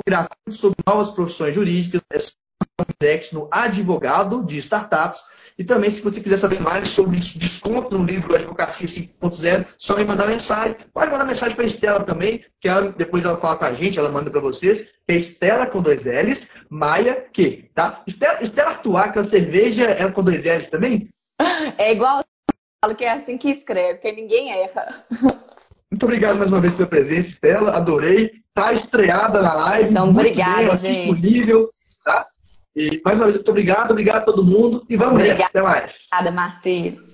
gratuito sobre novas profissões jurídicas, é direct no advogado de startups. E também, se você quiser saber mais sobre desconto no livro Advocacia 5.0, só me mandar mensagem. Pode mandar mensagem para a Estela também, que ela, depois ela fala com a gente, ela manda para vocês. É Estela com dois L's, Maia que, tá? Estela, Estela Artois, que é a cerveja é com dois L's também? É igual eu falo que é assim que escreve, porque ninguém erra. Muito obrigado mais uma vez pela presença, Estela. Adorei. Tá estreada na live. Então, obrigada, gente. Disponível, tá? E mais uma vez, muito obrigado, obrigado a todo mundo e vamos Obrigada. Até mais. Obrigada, Marcelo.